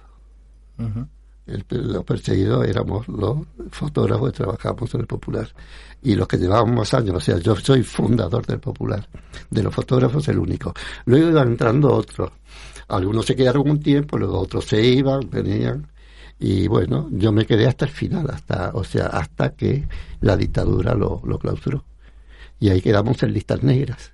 Uh -huh. El, los perseguidos éramos los fotógrafos que trabajábamos en el Popular y los que llevábamos más años, o sea, yo soy fundador del Popular, de los fotógrafos el único. Luego iban entrando otros, algunos se quedaron un tiempo, luego otros se iban, venían, y bueno, yo me quedé hasta el final, hasta, o sea, hasta que la dictadura lo, lo clausuró. Y ahí quedamos en listas negras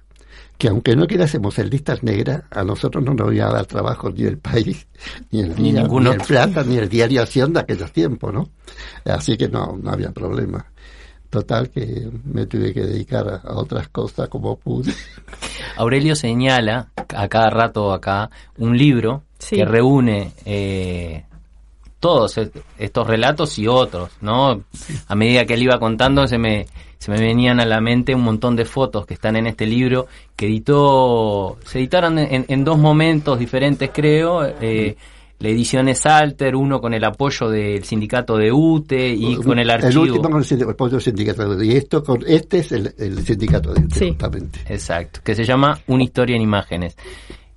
que aunque no quedásemos en listas negras, a nosotros no nos iba a dar trabajo ni el país, (laughs) ni el día, ni, ni el plata, ni el diario Acción de aquellos tiempos, ¿no? Así que no, no había problema. Total que me tuve que dedicar a, a otras cosas como pude. (laughs) Aurelio señala a cada rato acá un libro sí. que reúne eh, todos estos relatos y otros, ¿no? A medida que él iba contando se me se me venían a la mente un montón de fotos que están en este libro que editó, se editaron en, en dos momentos diferentes creo, eh, la edición es Alter, uno con el apoyo del sindicato de UTE y con el archivo. El último con el apoyo del sindicato de UTE. Y esto con, este es el, el sindicato de UTE, sí. justamente. Exacto, que se llama Una historia en imágenes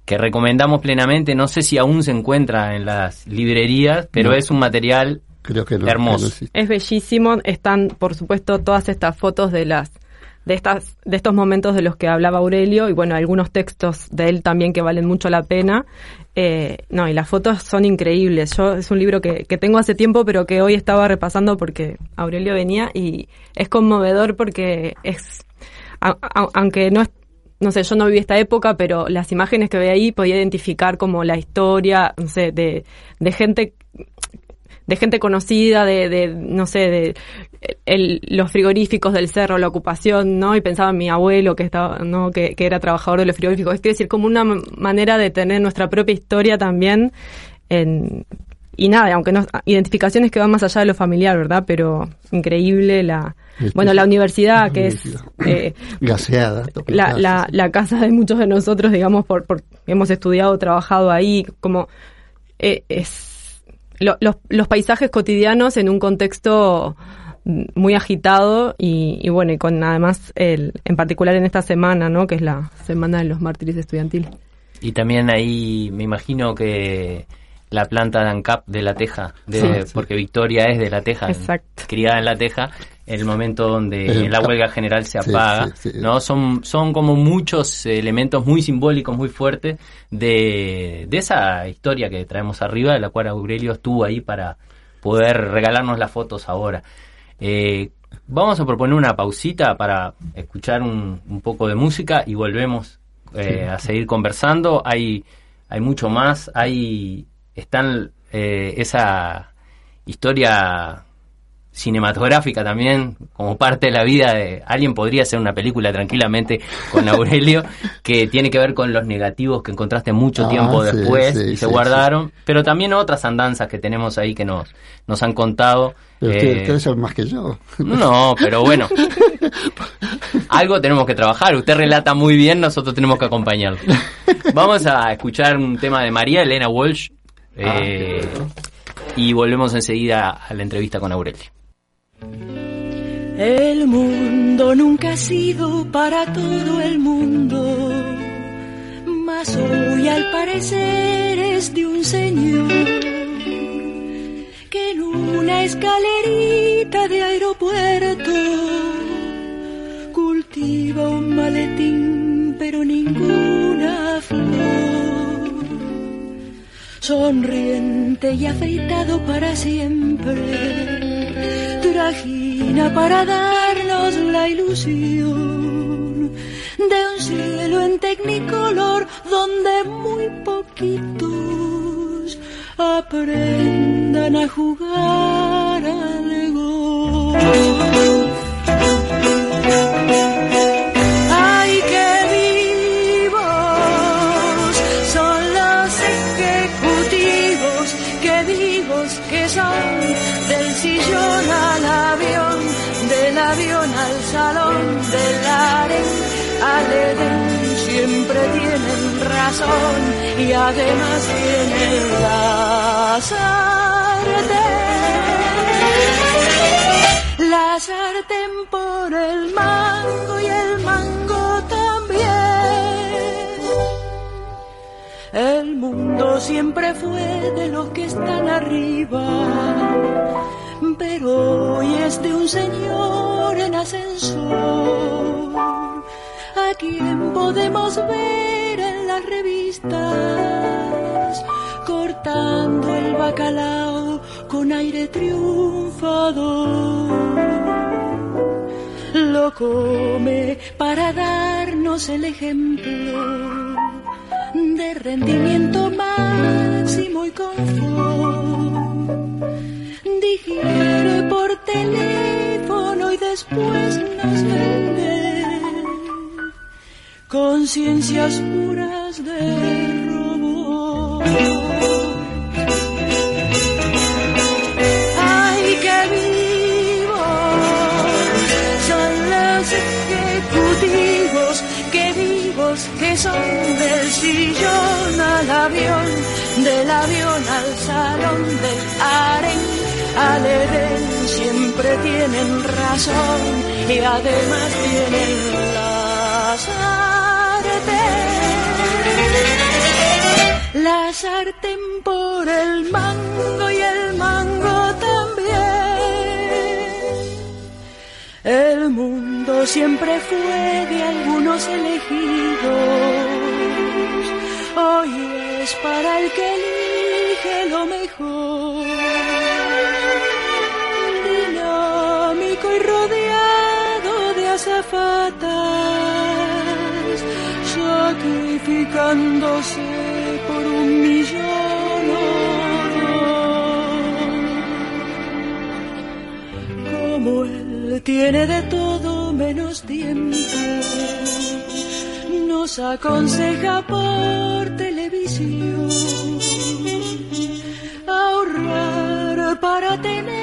que recomendamos plenamente, no sé si aún se encuentra en las librerías, pero no. es un material Creo que no, hermoso. Que no es bellísimo, están por supuesto todas estas fotos de las de estas de estos momentos de los que hablaba Aurelio y bueno algunos textos de él también que valen mucho la pena eh, no y las fotos son increíbles yo es un libro que, que tengo hace tiempo pero que hoy estaba repasando porque Aurelio venía y es conmovedor porque es a, a, aunque no es no sé, yo no viví esta época, pero las imágenes que veía ahí podía identificar como la historia, no sé, de, de gente de gente conocida, de, de no sé, de el, los frigoríficos del cerro, la ocupación, ¿no? Y pensaba en mi abuelo que estaba, ¿no? Que, que era trabajador de los frigoríficos. Es decir, como una manera de tener nuestra propia historia también en, y nada, aunque no, identificaciones que van más allá de lo familiar, ¿verdad? Pero increíble la, este bueno, la universidad, (laughs) que es eh, (laughs) gaseada, la, la, la, casa de muchos de nosotros, digamos, por, por hemos estudiado, trabajado ahí, como eh, es lo, los, los paisajes cotidianos en un contexto muy agitado y, y, bueno, y con además el, en particular en esta semana, ¿no? Que es la semana de los mártires estudiantiles. Y también ahí me imagino que la planta de ANCAP de La Teja, de, sí, sí. porque Victoria es de La Teja, Exacto. criada en La Teja, en el momento donde el la huelga general se apaga, sí, ¿no? Son, son como muchos elementos muy simbólicos, muy fuertes de, de esa historia que traemos arriba, de la cual Aurelio estuvo ahí para poder regalarnos las fotos ahora. Eh, vamos a proponer una pausita para escuchar un, un poco de música y volvemos eh, a seguir conversando. Hay, hay mucho más, hay están eh, esa historia cinematográfica también como parte de la vida de alguien podría hacer una película tranquilamente con (laughs) Aurelio que tiene que ver con los negativos que encontraste mucho ah, tiempo sí, después sí, y se sí, guardaron pero también otras andanzas que tenemos ahí que nos nos han contado pero eh, ustedes son más que yo. No pero bueno. (laughs) Algo tenemos que trabajar usted relata muy bien nosotros tenemos que acompañarlo. Vamos a escuchar un tema de María Elena Walsh eh, ah, y volvemos enseguida a la entrevista con Aurelio. El mundo nunca ha sido para todo el mundo, mas hoy al parecer es de un señor que en una escalerita de aeropuerto cultiva un maletín pero ninguna sonriente y afeitado para siempre, trajina para darnos la ilusión de un cielo en tecnicolor donde muy poquitos aprendan a jugar al gol. Avión al salón, del aren al edén, siempre tienen razón y además tienen la sartén. La sartén por el mango y el mango también. El mundo siempre fue de los que están arriba, pero hoy es de un señor en ascensor, a quien podemos ver en las revistas, cortando el bacalao con aire triunfador lo come para darnos el ejemplo de rendimiento máximo y confort. Por teléfono y después nos vende conciencias puras de robot. Ay, qué vivos son los ejecutivos, qué vivos que son del sillón al avión, del avión al salón, del aren al siempre tienen razón y además tienen la sartén. La sartén por el mango y el mango también. El mundo siempre fue de algunos elegidos. Hoy es para el que elige lo mejor. Sacrificándose por un millón. Como él tiene de todo menos tiempo, nos aconseja por televisión ahorrar para tener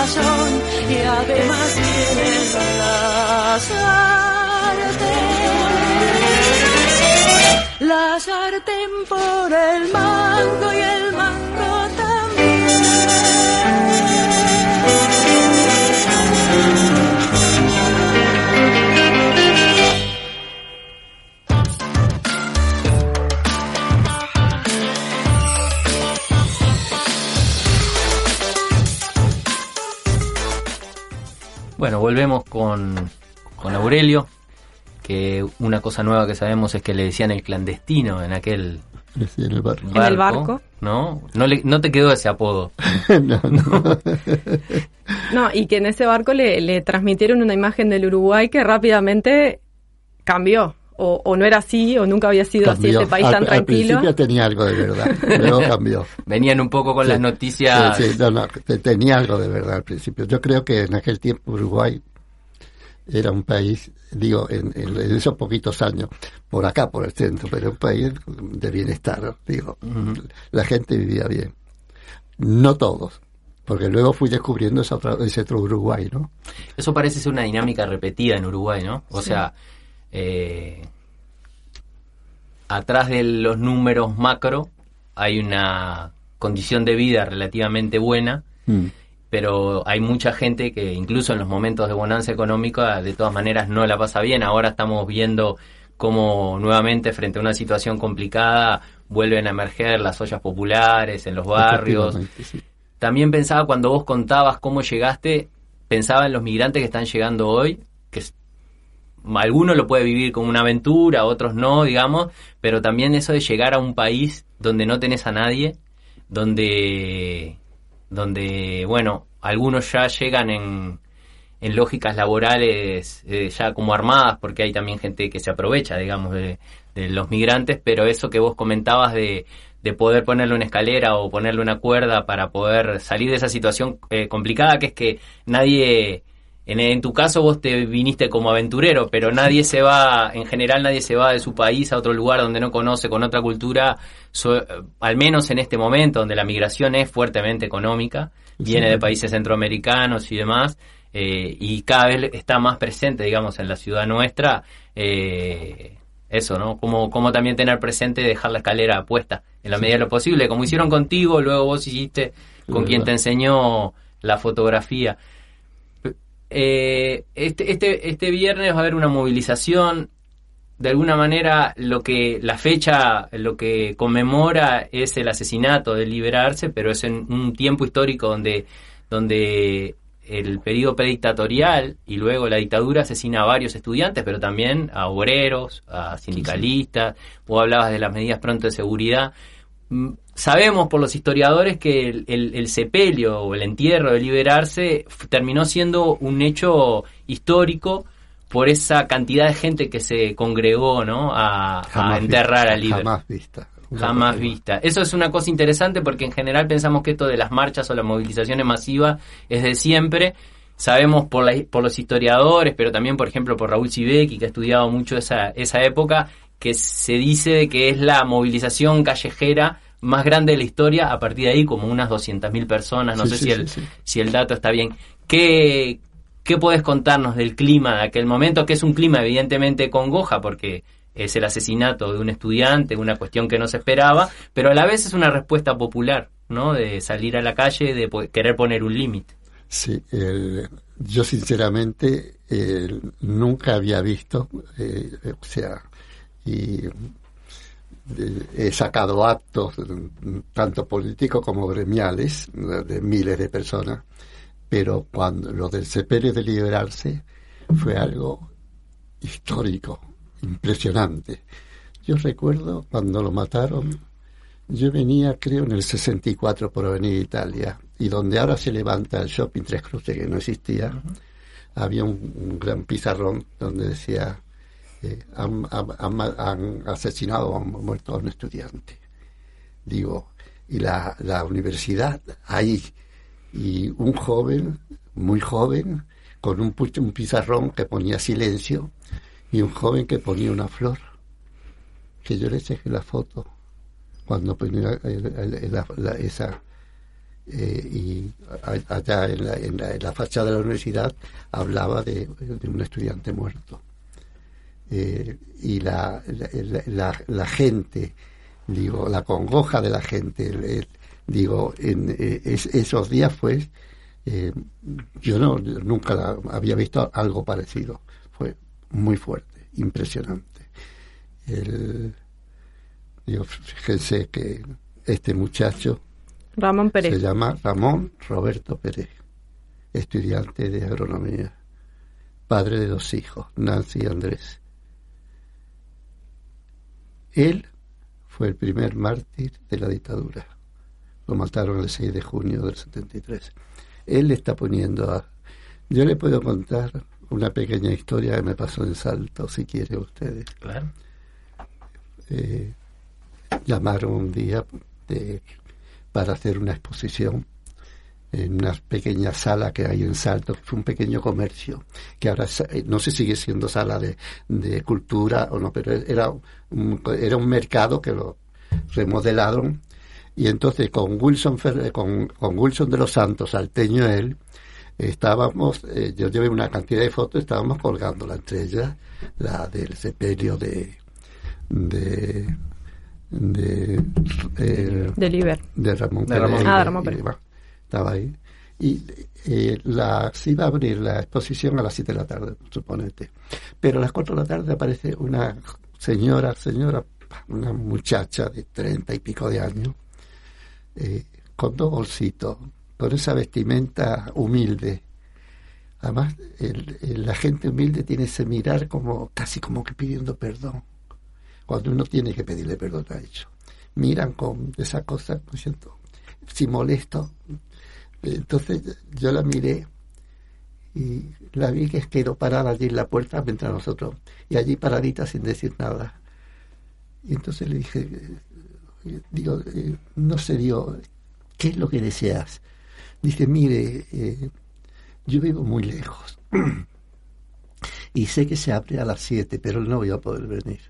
y además tienen la sartén. La sartén por el mango y el mango volvemos con, con Aurelio, que una cosa nueva que sabemos es que le decían el clandestino en aquel Sí, en el barco. En el barco. ¿no? No, le, no te quedó ese apodo. (laughs) no, no. (laughs) No, y que en ese barco le, le transmitieron una imagen del Uruguay que rápidamente cambió. O, o no era así, o nunca había sido así Cambió. este país al, tan al tranquilo. principio tenía algo de verdad, luego (laughs) cambió. Venían un poco con Sí. las noticias. Sí, sí, no, no, te- tenía algo de verdad al principio. Yo creo que en aquel tiempo Uruguay era un país, digo, en, en- en esos poquitos años, por acá, por el centro, pero un país de bienestar, digo. La gente vivía bien. No todos, porque luego fui descubriendo esa otra- ese otro Uruguay, ¿no? Eso parece ser una dinámica repetida en Uruguay, ¿no? O sea, eh, atrás de los números macro hay una condición de vida relativamente buena, Mm. pero hay mucha gente que incluso en los momentos de bonanza económica de todas maneras no la pasa bien. Ahora estamos viendo cómo nuevamente frente a una situación complicada vuelven a emerger las ollas populares en los barrios. Sí. También pensaba cuando vos contabas cómo llegaste, pensaba en los migrantes que están llegando hoy, que algunos lo puede vivir como una aventura, otros no, digamos, pero también eso de llegar a un país donde no tenés a nadie, donde, donde bueno, algunos ya llegan en, en lógicas laborales eh, ya como armadas, porque hay también gente que se aprovecha, digamos, de, de los migrantes, pero eso que vos comentabas de, de poder ponerle una escalera o ponerle una cuerda para poder salir de esa situación eh, complicada, que es que nadie, en, en tu caso vos te viniste como aventurero, pero nadie se va, en general nadie se va de su país a otro lugar donde no conoce, con otra cultura, so- eh, al menos en este momento donde la migración es fuertemente económica, viene de países centroamericanos y demás, eh, y cada vez está más presente, digamos, en la ciudad nuestra, eh, eso, ¿no? Como, como también tener presente dejar la escalera puesta en la medida de lo posible, como hicieron contigo, luego vos hiciste con quien te enseñó la fotografía. Eh, este, este, este viernes va a haber una movilización. De alguna manera, lo que la fecha, lo que conmemora es el asesinato de liberarse, pero es en un tiempo histórico donde, donde el periodo predictatorial y luego la dictadura asesina a varios estudiantes, pero también a obreros, a sindicalistas. Vos hablabas de las medidas pronto de seguridad. Mm, Sabemos por los historiadores que el, el- el sepelio o el entierro de liberarse terminó siendo un hecho histórico por esa cantidad de gente que se congregó ¿no? a, a enterrar vista, a Liber. Jamás vista. Jamás vista. Eso es una cosa interesante porque en general pensamos que esto de las marchas o las movilizaciones masivas es de siempre. Sabemos por, la- por los historiadores, pero también, por ejemplo, por Raúl Sibeki, que ha estudiado mucho esa, esa época, que se dice que es la movilización callejera más grande de la historia, a partir de ahí como unas 200.000 personas, no Sí, sé sí, si, el, sí, si el dato está bien. ¿Qué, ¿Qué podés contarnos del clima de aquel momento? Que es un clima evidentemente congoja porque es el asesinato de un estudiante, una cuestión que no se esperaba, pero a la vez es una respuesta popular, ¿no? De salir a la calle, de querer poner un límite. Sí, el- yo sinceramente el, nunca había visto, eh, o sea, y eh, he sacado actos, mm, tanto políticos como gremiales, de, miles de personas, pero cuando lo del sepelio de liberarse fue algo histórico, impresionante. Yo recuerdo cuando lo mataron, yo venía, creo, en el 64 por Avenida Italia, y donde ahora se levanta el shopping Tres Cruces, que no existía, había un, un gran pizarrón donde decía, eh, han, han- han- asesinado, han muerto a un estudiante. Digo, y la, la universidad ahí, y un joven, muy joven, con un, un pizarrón que ponía silencio, y un joven que ponía una flor, que yo le saqué la foto cuando ponía la- la- esa eh, y allá en la, en, la, en la fachada de la universidad hablaba de un estudiante muerto Eh, y la, la, la- la gente digo la congoja de la gente el- el- digo en eh, es- esos días fue eh, yo no nunca la- había visto algo parecido fue muy fuerte impresionante el, digo, fíjense que este muchacho Ramón Pérez. se llama Ramón Roberto Pérez, estudiante de agronomía, padre de dos hijos, Nancy y Andrés. Él fue el primer mártir de la dictadura. Lo mataron el 6 de junio del 73. Él le está poniendo a... Yo le puedo contar una pequeña historia que me pasó en Salto, si quieren ustedes Claro. eh, llamaron un día de- para hacer una exposición en una pequeña sala que hay en Salto, que fue un pequeño comercio, que ahora es- eh, no sé si sigue siendo sala de, de cultura o no, pero era un, era un mercado que lo remodelaron y entonces con Wilson Fer- con, con Wilson de los Santos, salteño él, estábamos, eh, yo llevé una cantidad de fotos, estábamos colgando la estrella, la del sepelio de, de, de, eh, de Liber. De Ramón, de Ramón. Ah, Ramón Estaba ahí. Y eh, la, se iba a abrir la exposición a las 7 de la tarde, suponete. Pero a las 4 de la tarde aparece una señora, señora, una muchacha de 30 y pico de años, eh, con dos bolsitos, con esa vestimenta humilde. Además, el, la gente humilde tiene ese mirar como casi como que pidiendo perdón, cuando uno tiene que pedirle perdón a ellos. Miran con esa cosa, siento, si molesto, entonces yo la miré y la vi que quedó parada allí en la puerta mientras nosotros, y allí paradita sin decir nada. Y entonces le dije, eh, digo, eh, no sé, digo, ¿qué es lo que deseas? Dice, mire, eh, yo vivo muy lejos (clears throat) y sé que se abre a las 7, pero no voy a poder venir.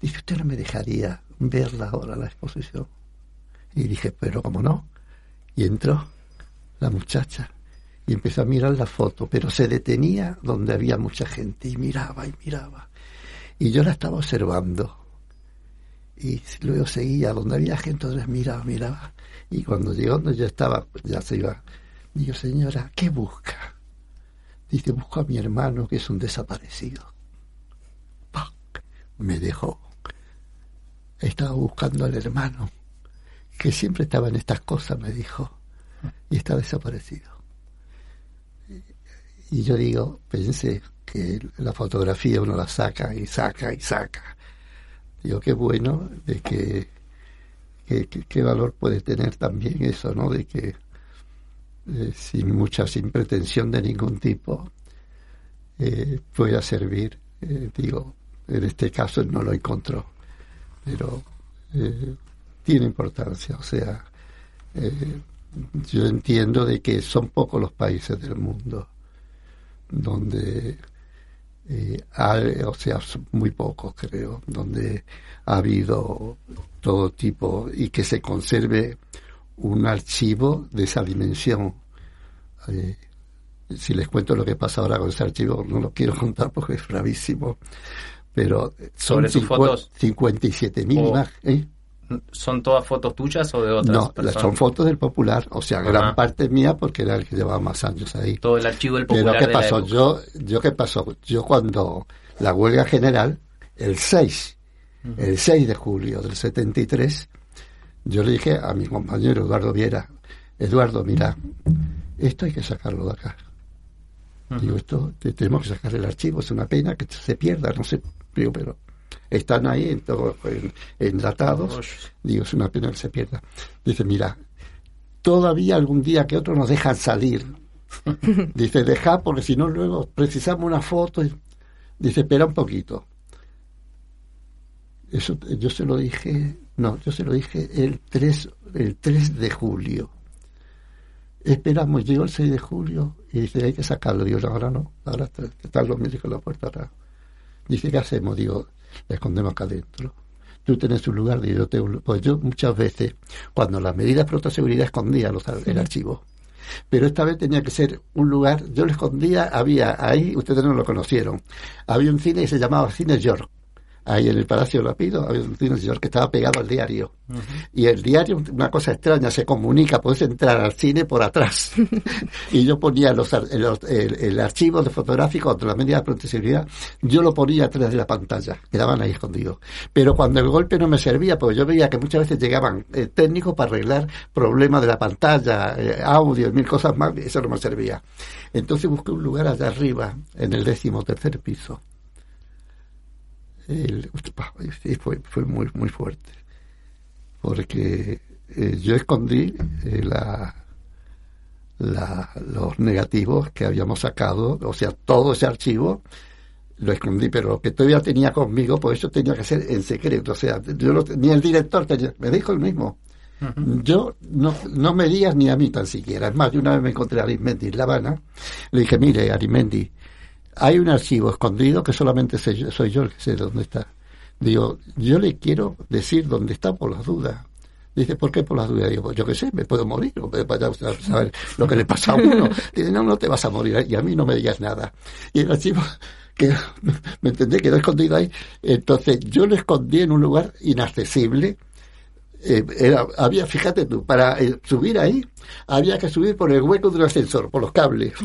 Dice, usted no me dejaría verla ahora, la exposición. Y dije, pero ¿cómo no? Y entró la muchacha y empezó a mirar la foto, pero se detenía donde había mucha gente y miraba y miraba. Y yo la estaba observando. Y luego seguía donde había gente, entonces miraba, miraba. Y cuando llegó donde yo estaba, ya se iba. Digo, señora, ¿qué busca? Dice, busco a mi hermano que es un desaparecido. Me dejó. Estaba buscando al hermano, que siempre estaba en estas cosas, me dijo (laughs) y está desaparecido. Y yo digo, pensé que la fotografía uno la saca y saca y saca. Digo, qué bueno, de que, qué valor puede tener también eso, ¿no? De que eh, sin mucha, sin pretensión de ningún tipo, eh, pueda servir. Eh, digo, en este caso no lo encontró, pero tiene importancia, o sea, yo entiendo de que son pocos los países del mundo donde eh, hay, o sea, muy pocos creo, donde ha habido todo tipo y que se conserve un archivo de esa dimensión. Eh, si les cuento lo que pasa ahora con ese archivo, no lo quiero (laughs) contar porque es bravísimo, pero son 57 mil imágenes. ¿Son todas fotos tuyas o de otras no, son fotos del Popular, o sea, gran parte mía porque era el que llevaba más años ahí. Todo el archivo del Popular. Pero ¿qué pasó? Yo, yo, ¿qué pasó? Yo cuando la huelga general, el 6, el 6 de julio del 73, yo le dije a mi compañero Eduardo Viera, Eduardo, mira, esto hay que sacarlo de acá. Digo, esto tenemos que sacar el archivo, es una pena que se pierda, no sé, pero están ahí en todo, enlatados. Digo, es una pena que se pierda. Dice, mira, todavía algún día que otros nos dejan salir. (laughs) Dice, deja porque si no luego precisamos una foto. Dice, espera un poquito. Eso yo se lo dije, no, yo se lo dije el 3, el 3 de julio. Esperamos, llegó el 6 de julio y dice, hay que sacarlo. Digo, ahora no, ahora están los médicos en la puerta atrás. Dice, ¿qué hacemos? Digo, la escondemos acá adentro. Tú tienes un lugar, y yo tengo, pues yo muchas veces, cuando las medidas de seguridad escondía los, el archivo. Pero esta vez tenía que ser un lugar, yo lo escondía, había ahí, ustedes no lo conocieron, había un cine que se llamaba Cine York ahí en el Palacio de Lapido, había un señor que estaba pegado al diario. Y el diario, una cosa extraña, se comunica, puedes entrar al cine por atrás. (laughs) y yo ponía los, el, archivo de fotográfico de la media de seguridad, yo lo ponía atrás de la pantalla, quedaban ahí escondidos. Pero cuando el golpe no me servía, porque yo veía que muchas veces llegaban eh, técnicos para arreglar problemas de la pantalla, eh, audio mil cosas más, eso no me servía. Entonces busqué un lugar allá arriba, en el décimo tercer piso el, fue, fue muy, muy fuerte. Porque eh, yo escondí eh, la, la, los negativos que habíamos sacado, o sea, todo ese archivo lo escondí, pero lo que todavía tenía conmigo, por eso tenía que ser en secreto. O sea, yo ni el director tenía, me dijo el mismo. Yo no, no me digas ni a mí tan siquiera. Es más, yo una vez me encontré a Arimendi en La Habana, le dije, mire, Arimendi, hay un archivo escondido que solamente soy yo el que sé dónde está. Digo, yo le quiero decir dónde está por las dudas. Dice, ¿por qué por las dudas? Digo, pues yo qué sé, me puedo morir, o vaya a saber lo que le pasa a uno. Dice, no, no te vas a morir, y a mí no me digas nada. Y el archivo, (laughs) que me entendé, quedó escondido ahí. Entonces, yo lo escondí en un lugar inaccesible, eh, era, había, fíjate tú, para eh, subir ahí, había que subir por el hueco del ascensor, por los cables. (laughs)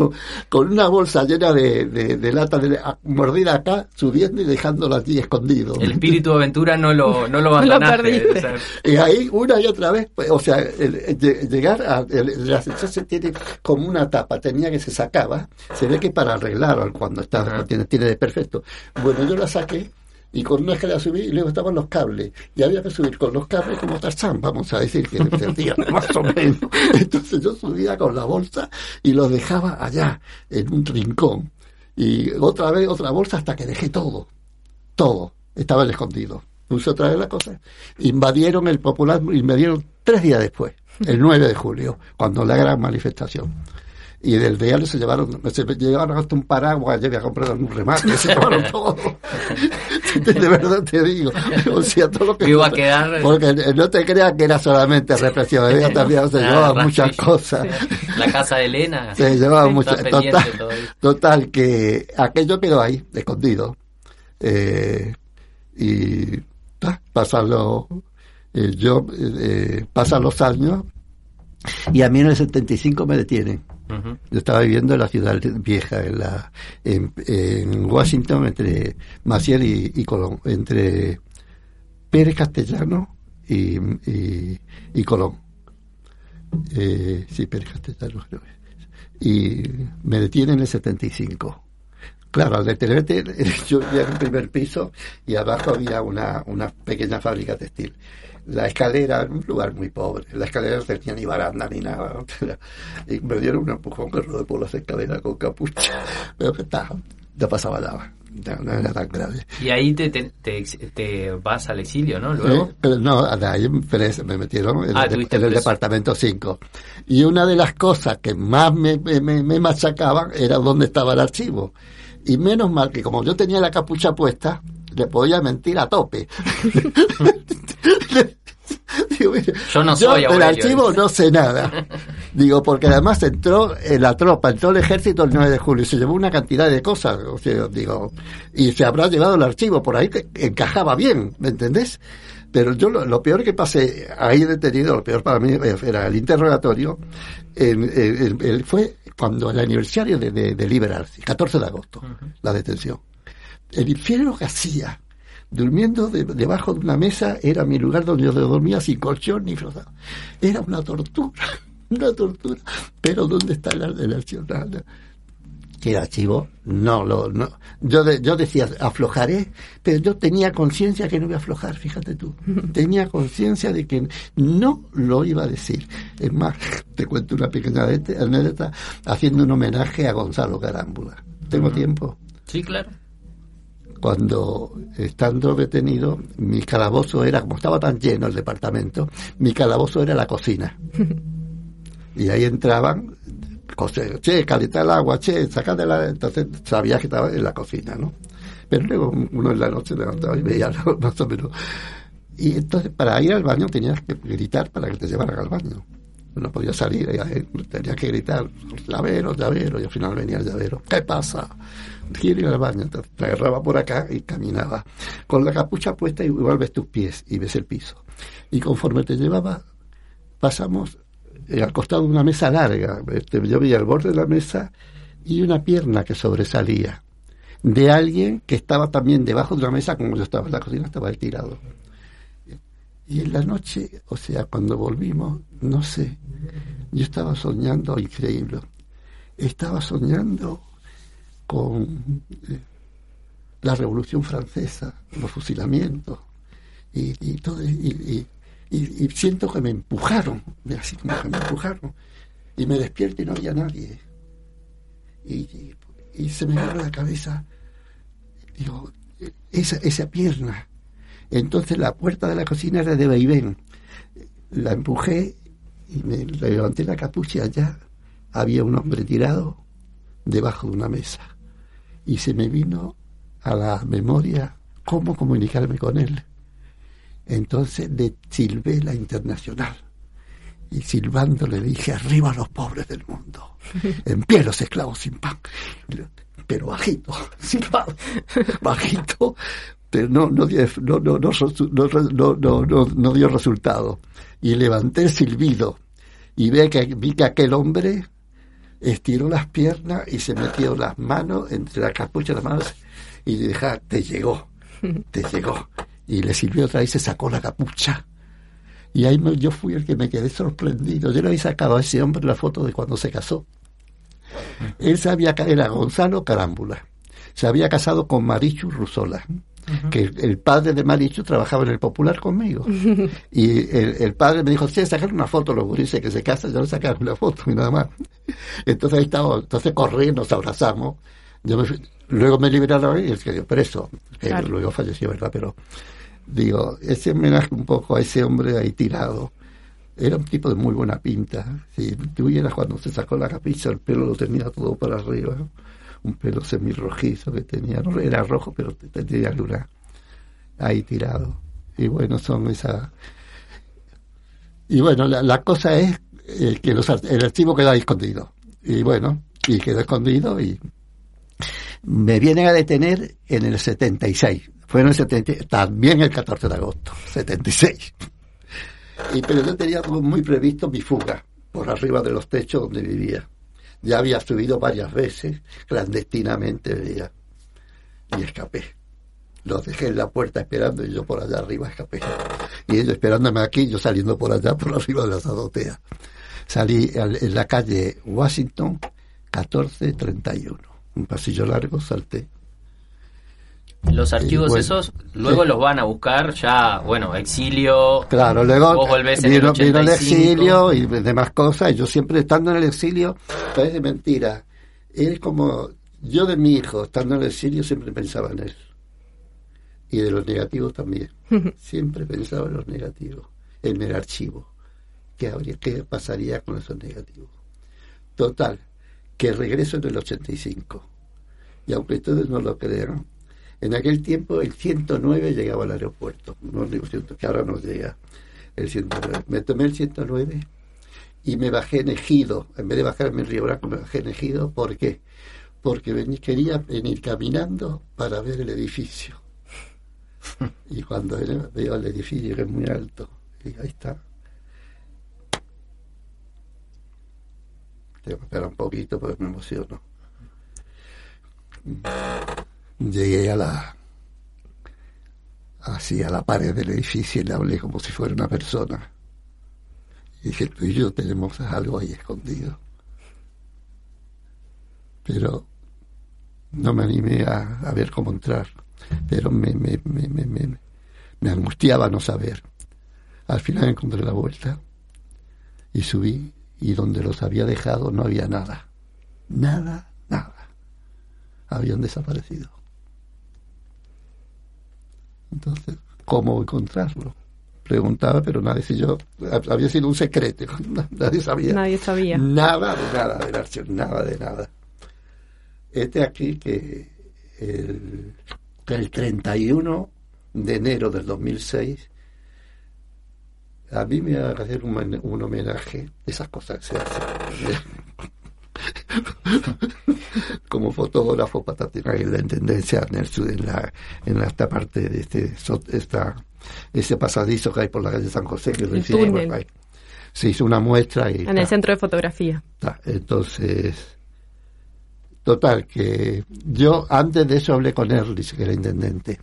Con, (laughs) con una bolsa llena de, de, de lata de, a- mordida acá, subiendo y dejándolo allí escondido. El espíritu de aventura no lo, no lo (laughs) No lo abandonaste. perdiste. o sea, Y ahí una y otra vez, pues, o sea, el- el lle- llegar a, el, el ascensor se tiene como una tapa, tenía que se sacaba, se ve que para arreglar cuando está, tiene, tiene desperfecto. Bueno, yo la saqué y con una escalera subí y luego estaban los cables y había que subir con los cables como Tarzán, vamos a decir que se sentía (laughs) más o menos. Entonces yo subía con la bolsa y los dejaba allá, en un rincón. Y otra vez otra bolsa hasta que dejé todo, todo, estaba el escondido. Puse otra vez la cosa. Invadieron el Popular, invadieron tres días después, el 9 de julio, cuando la gran manifestación. Y del diario se llevaron, se llevaron hasta un paraguas, yo había comprado un remate, se llevaron (laughs) todo. (laughs) de verdad te digo. O sea, todo lo que. Iba a quedar- Porque no te creas que era solamente represión, había también se (laughs) nada, llevaban rastrillo. muchas cosas. La casa de Elena. Se llevaba pendiente Total, total, que aquello quedó ahí, escondido. Eh, y ta, pasan los, eh, yo, eh, pasan los años y a mí en el 75 me detienen. Yo estaba viviendo en la ciudad vieja, en, la, en, Washington, entre Maciel y, Colón, entre Pérez Castellano y, y, Colón. Eh, sí, Pérez Castellano. Y me detienen en el 75. Claro, al detenerte, (laughs) yo vivía en un primer piso y abajo había una, una pequeña fábrica textil. La escalera, un lugar muy pobre, la escalera no tenía ni baranda ni nada. (laughs) Y me dieron un empujón que rodé por las escaleras con capucha. (laughs) Pero que está, no pasaba nada, no, no era tan grave. Y ahí te, te, te, te vas al exilio, ¿no? Luego. Eh, pero no, ahí me metieron en, Ah, el, en preso. departamento 5. Y una de las cosas que más me, me, me- me machacaban era dónde estaba el archivo. Y menos mal que como yo tenía la capucha puesta, le podía mentir a tope. (laughs) Digo, Yo no soy del Aurelio, archivo no sé nada. Digo, porque además entró en la tropa, entró el ejército el 9 de julio y se llevó una cantidad de cosas. O sea, digo, y se habrá llevado el archivo por ahí que encajaba bien, ¿me entendés? Pero yo lo, lo peor que pasé ahí detenido, lo peor para mí era el interrogatorio, en- en- en- en- fue cuando el aniversario de, de, de Liberarse, 14 de agosto, la detención. El infierno que hacía, durmiendo de- debajo de una mesa, era mi lugar donde yo dormía sin colchón ni frozado. Era una tortura, (laughs) una tortura. Pero ¿dónde está el archivo? Nada. que el archivo no lo no yo de- yo decía aflojaré pero yo tenía conciencia que no iba a aflojar fíjate tú (laughs) tenía conciencia de que no lo iba a decir es más (laughs) te cuento una pequeña anécdota haciendo un homenaje a Gonzalo Carámbula tengo tiempo Sí, claro. Cuando estando detenido, mi calabozo era, como estaba tan lleno el departamento, mi calabozo era la cocina. (laughs) Y ahí entraban, cose- che, calentar el agua, che, sacad la... Entonces sabía que estaba en la cocina, ¿no? Pero luego uno en la noche levantaba y veía ¿no? (laughs) más o menos. Y entonces para ir al baño tenías que gritar para que te llevaran al baño. No podía salir, eh, tenía que gritar, llavero, llavero, y al final venía el llavero. ¿Qué pasa? Ir al baño. Te agarraba por acá y caminaba. Con la capucha puesta igual ves tus pies y ves el piso. Y conforme te llevaba, pasamos eh, al costado de una mesa larga. Este, yo veía el borde de la mesa y una pierna que sobresalía. De alguien que estaba también debajo de una mesa, como yo estaba en la cocina, estaba ahí tirado. Y en la noche, o sea, cuando volvimos, no sé, yo estaba soñando increíble. Estaba soñando con eh, la Revolución Francesa, los fusilamientos, y, y todo, y, y- siento que me empujaron, así como que me empujaron, y me despierto y no había nadie. Y, se me vino a la cabeza, digo, esa, esa pierna. Entonces la puerta de la cocina era de vaivén. La empujé y me levanté la capucha allá había un hombre tirado debajo de una mesa. Y se me vino a la memoria cómo comunicarme con él. Entonces le silbé la internacional. Y silbando le dije, arriba los pobres del mundo. (laughs) En pie los esclavos sin pan. Pero bajito, (laughs) silbado, (laughs) bajito, pero no, no, dio, no, no, no, no, no dio resultado. Y levanté el silbido y ve que, vi que aquel hombre estiró las piernas y se metió las manos entre la capucha y las manos y ah, te llegó, te llegó. Y le sirvió otra vez y se sacó la capucha. Y ahí yo fui el que me quedé sorprendido. Yo le había sacado a ese hombre la foto de cuando se casó. Él sabía era Gonzalo Carámbula. Se había casado con Marichu Rusola que el padre de Marichu trabajaba en el Popular conmigo. (laughs) y el, padre me dijo, sí, sacar una foto, los gurises que se casan, yo le sacaron una foto y nada más. (laughs) Entonces ahí estaba, entonces corrí, nos abrazamos. Yo luego me liberaron y él quedó preso. luego falleció, ¿verdad? Pero digo, ese homenaje un poco a ese hombre ahí tirado. Era un tipo de muy buena pinta. Si tú vieras cuando se sacó la capicha, el pelo lo tenía todo para arriba un pelo semirrojizo que tenía, era rojo, pero tenía luna ahí tirado. Y bueno, son esas... Y bueno, la, cosa es eh, que los, el archivo queda escondido. Y bueno, y quedó escondido y me vienen a detener en el 76. Fue en el 70, también el 14 de agosto, 76. Y, pero yo tenía muy previsto mi fuga por arriba de los techos donde vivía ya había subido varias veces, clandestinamente veía, y escapé. Los dejé en la puerta esperando y yo por allá arriba escapé. Y ellos esperándome aquí, yo saliendo por allá, por arriba de las azoteas. Salí en la calle Washington, 1431. Un pasillo largo, salté los archivos esos luego los van a buscar ya, bueno, exilio. Claro, luego vos volvés en vino, el, exilio y demás cosas. Y yo siempre estando en el exilio, parece mentira. Él como yo de mi hijo, estando en el exilio, siempre pensaba en él. Y de los negativos también. (laughs) siempre pensaba en los negativos, en el archivo. ¿Qué, habría, ¿Qué pasaría con esos negativos? Total, que regreso en el 85. Y aunque ustedes no lo crean, en aquel tiempo el 109 llegaba al aeropuerto, no digo que ahora no llega el 109. Me tomé el 109 y me bajé en Ejido, en vez de bajarme en Río Branco me bajé en Ejido, ¿por qué? Porque quería venir caminando para ver el edificio. Y cuando veo el edificio que es muy alto, y ahí está. Tengo que esperar un poquito porque me emociono llegué a la así a la pared del edificio y le hablé como si fuera una persona. Y dije, tú y yo tenemos algo ahí escondido. Pero no me animé a, ver cómo entrar. Pero me, me, me, me, me angustiaba no saber. Al final encontré la vuelta y subí y donde los había dejado no había nada. Nada, nada. Habían desaparecido. Entonces, ¿cómo encontrarlo? Preguntaba, pero nadie si yo había sido un secreto, (laughs) nadie sabía. Nadie sabía. Nada de nada del archivo, nada de nada. Este aquí que el, el 31 de enero del 2006 a mí me va a hacer un, un homenaje, esas cosas que se hacen. Como fotógrafo para tener la intendencia en, el, en, la, en esta parte de este esta, ese pasadizo que hay por la calle San José que se hizo una muestra y en el centro de fotografía. Entonces total que yo antes de eso hablé con Erlis que era intendente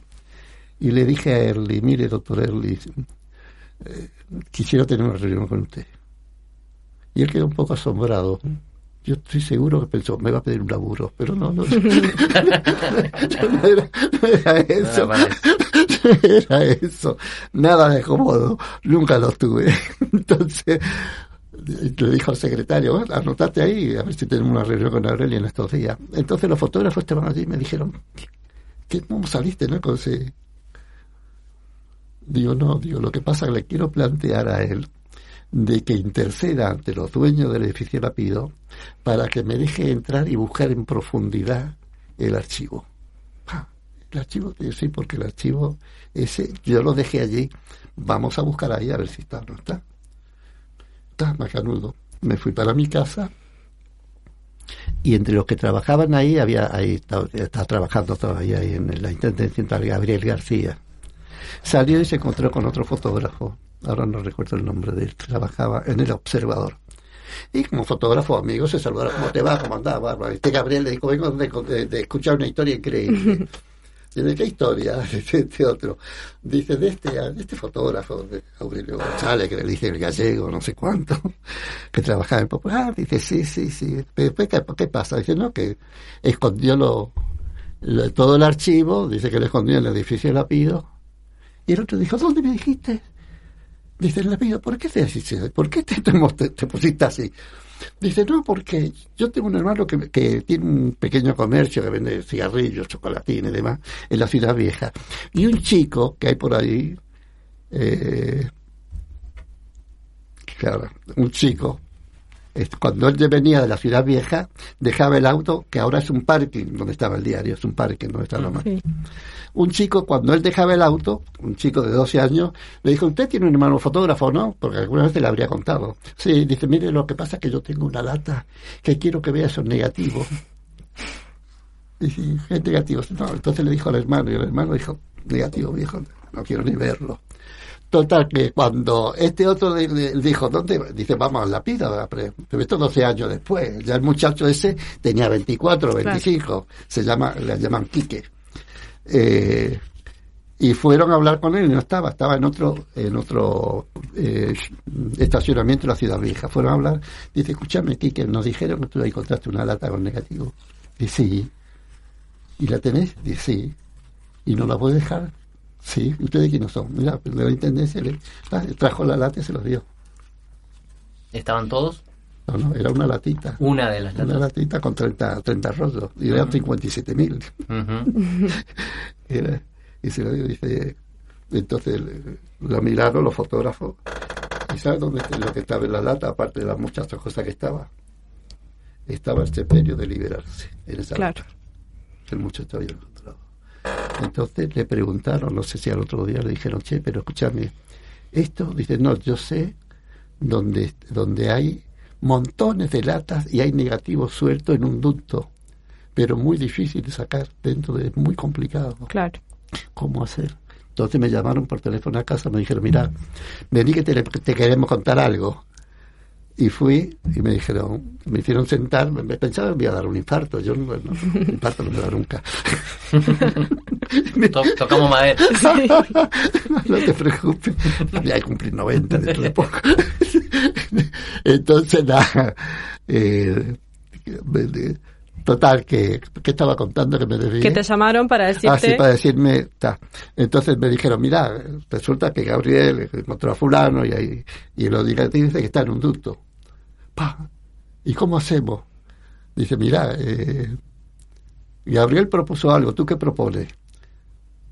y le dije a Erlis mire doctor Erlis eh, quisiera tener una reunión con usted y él quedó un poco asombrado yo estoy seguro que pensó, me va a pedir un laburo, pero no, no, no, (laughs) (laughs) era, eso, (laughs) era eso, nada de cómodo, nunca lo tuve. Entonces, le dijo al secretario, anotate ahí, a ver si tenemos una reunión con Aurelia en estos días. Entonces los fotógrafos estaban allí y me dijeron, ¿qué, cómo saliste, no? Entonces, digo, no, digo, lo que pasa es que le quiero plantear a él de que interceda ante los dueños del edificio la pido para que me deje entrar y buscar en profundidad el archivo. Ah, el archivo, sí, porque el archivo ese, yo lo dejé allí, vamos a buscar ahí a ver si está o no está. Está macanudo. Me fui para mi casa Y entre los que trabajaban ahí, había ahí estaba, trabajando todavía ahí en la Intendencia Gabriel García. Salió y se encontró con otro fotógrafo, ahora no recuerdo el nombre de él, trabajaba en el Observador. Y como fotógrafo, amigo, se saludaron, ¿cómo te va? ¿Cómo andaba? Este Gabriel le dijo, vengo de escuchar una historia increíble. (laughs) ¿De qué historia? (laughs) Este, este otro. Dice, de este, de este fotógrafo, de Aurelio González, que le dice el gallego, no sé cuánto, (laughs) que trabajaba en Popular. Dice, sí, sí, sí. Pero después, ¿qué, pasa? Dice, no, que escondió lo, todo el archivo, dice que lo escondió en el edificio de Lapido. Y el otro dijo, ¿dónde me dijiste? Dice el Lapido, ¿por qué te, ¿por qué te, (laughs) te, te pusiste así? Dice, no, porque yo tengo un hermano que, que, tiene un pequeño comercio que vende cigarrillos, chocolatines y demás, en la ciudad vieja. Y un chico que hay por ahí, eh, claro, un chico, cuando él venía de la ciudad vieja, dejaba el auto, que ahora es un parking donde estaba el diario, es un parking donde está la ah, un chico, cuando él dejaba el auto, un chico de 12 años, le dijo, ¿usted tiene un hermano fotógrafo, no? Porque alguna vez le habría contado. Sí, dice, mire, lo que pasa es que yo tengo una lata que quiero que vea esos negativos. (laughs) Dice, ¿qué negativos? No, entonces le dijo al hermano, y el hermano dijo, negativo, viejo, no quiero ni verlo. Total, que cuando este otro dijo, ¿dónde? Dice, vamos a la pida, pero esto 12 años después. Ya el muchacho ese tenía 24, 25. Se llama, le llaman Quique. Eh, y fueron a hablar con él y no estaba, estaba en otro, en otro eh, estacionamiento de la ciudad vieja. Fueron a hablar, dice, escúchame, Kike, nos dijeron que tú encontraste una lata con negativo. Dice, sí. ¿Y la tenés? Dice, sí. ¿Y no la puedes dejar? Sí. ¿Ustedes quiénes son? Mira, de la intendencia le ah, trajo la lata y se los dio. ¿Estaban todos? No, no, era una latita. Una de las latas. Una latita con 30, 30 rollos. Y eran 57 mil. (laughs) y se lo dio, dice. Entonces lo miraron los fotógrafos. ¿Y sabes dónde lo que estaba en la lata? Aparte de las muchas cosas que estaba. Estaba el sepelio de liberarse en esa claro. El muchacho había encontrado. Entonces le preguntaron, no sé si al otro día le dijeron, che, pero escúchame, esto, dice, no, yo sé dónde, donde hay montones de latas y hay negativos sueltos en un ducto, pero muy difícil de sacar dentro de muy complicado. Claro. ¿Cómo hacer? Entonces me llamaron por teléfono a casa, me dijeron, mira, vení que te, te queremos contar algo. Y fui y me dijeron, me hicieron sentar, me pensaba que me iba a dar un infarto, yo no, un infarto no me da nunca. tocamos madera. (laughs) no te preocupes, voy a cumplir 90 dentro de poco. Entonces, nada, eh, total, que, que, estaba contando que me debía. Que te llamaron para decirte. Ah, sí, para decirme, ta. Entonces me dijeron, mira, resulta que Gabriel encontró a fulano y, ahí, y lo dice que está en un ducto. ¿Y cómo hacemos? Dice, mira, eh, Gabriel propuso algo, ¿tú qué propones?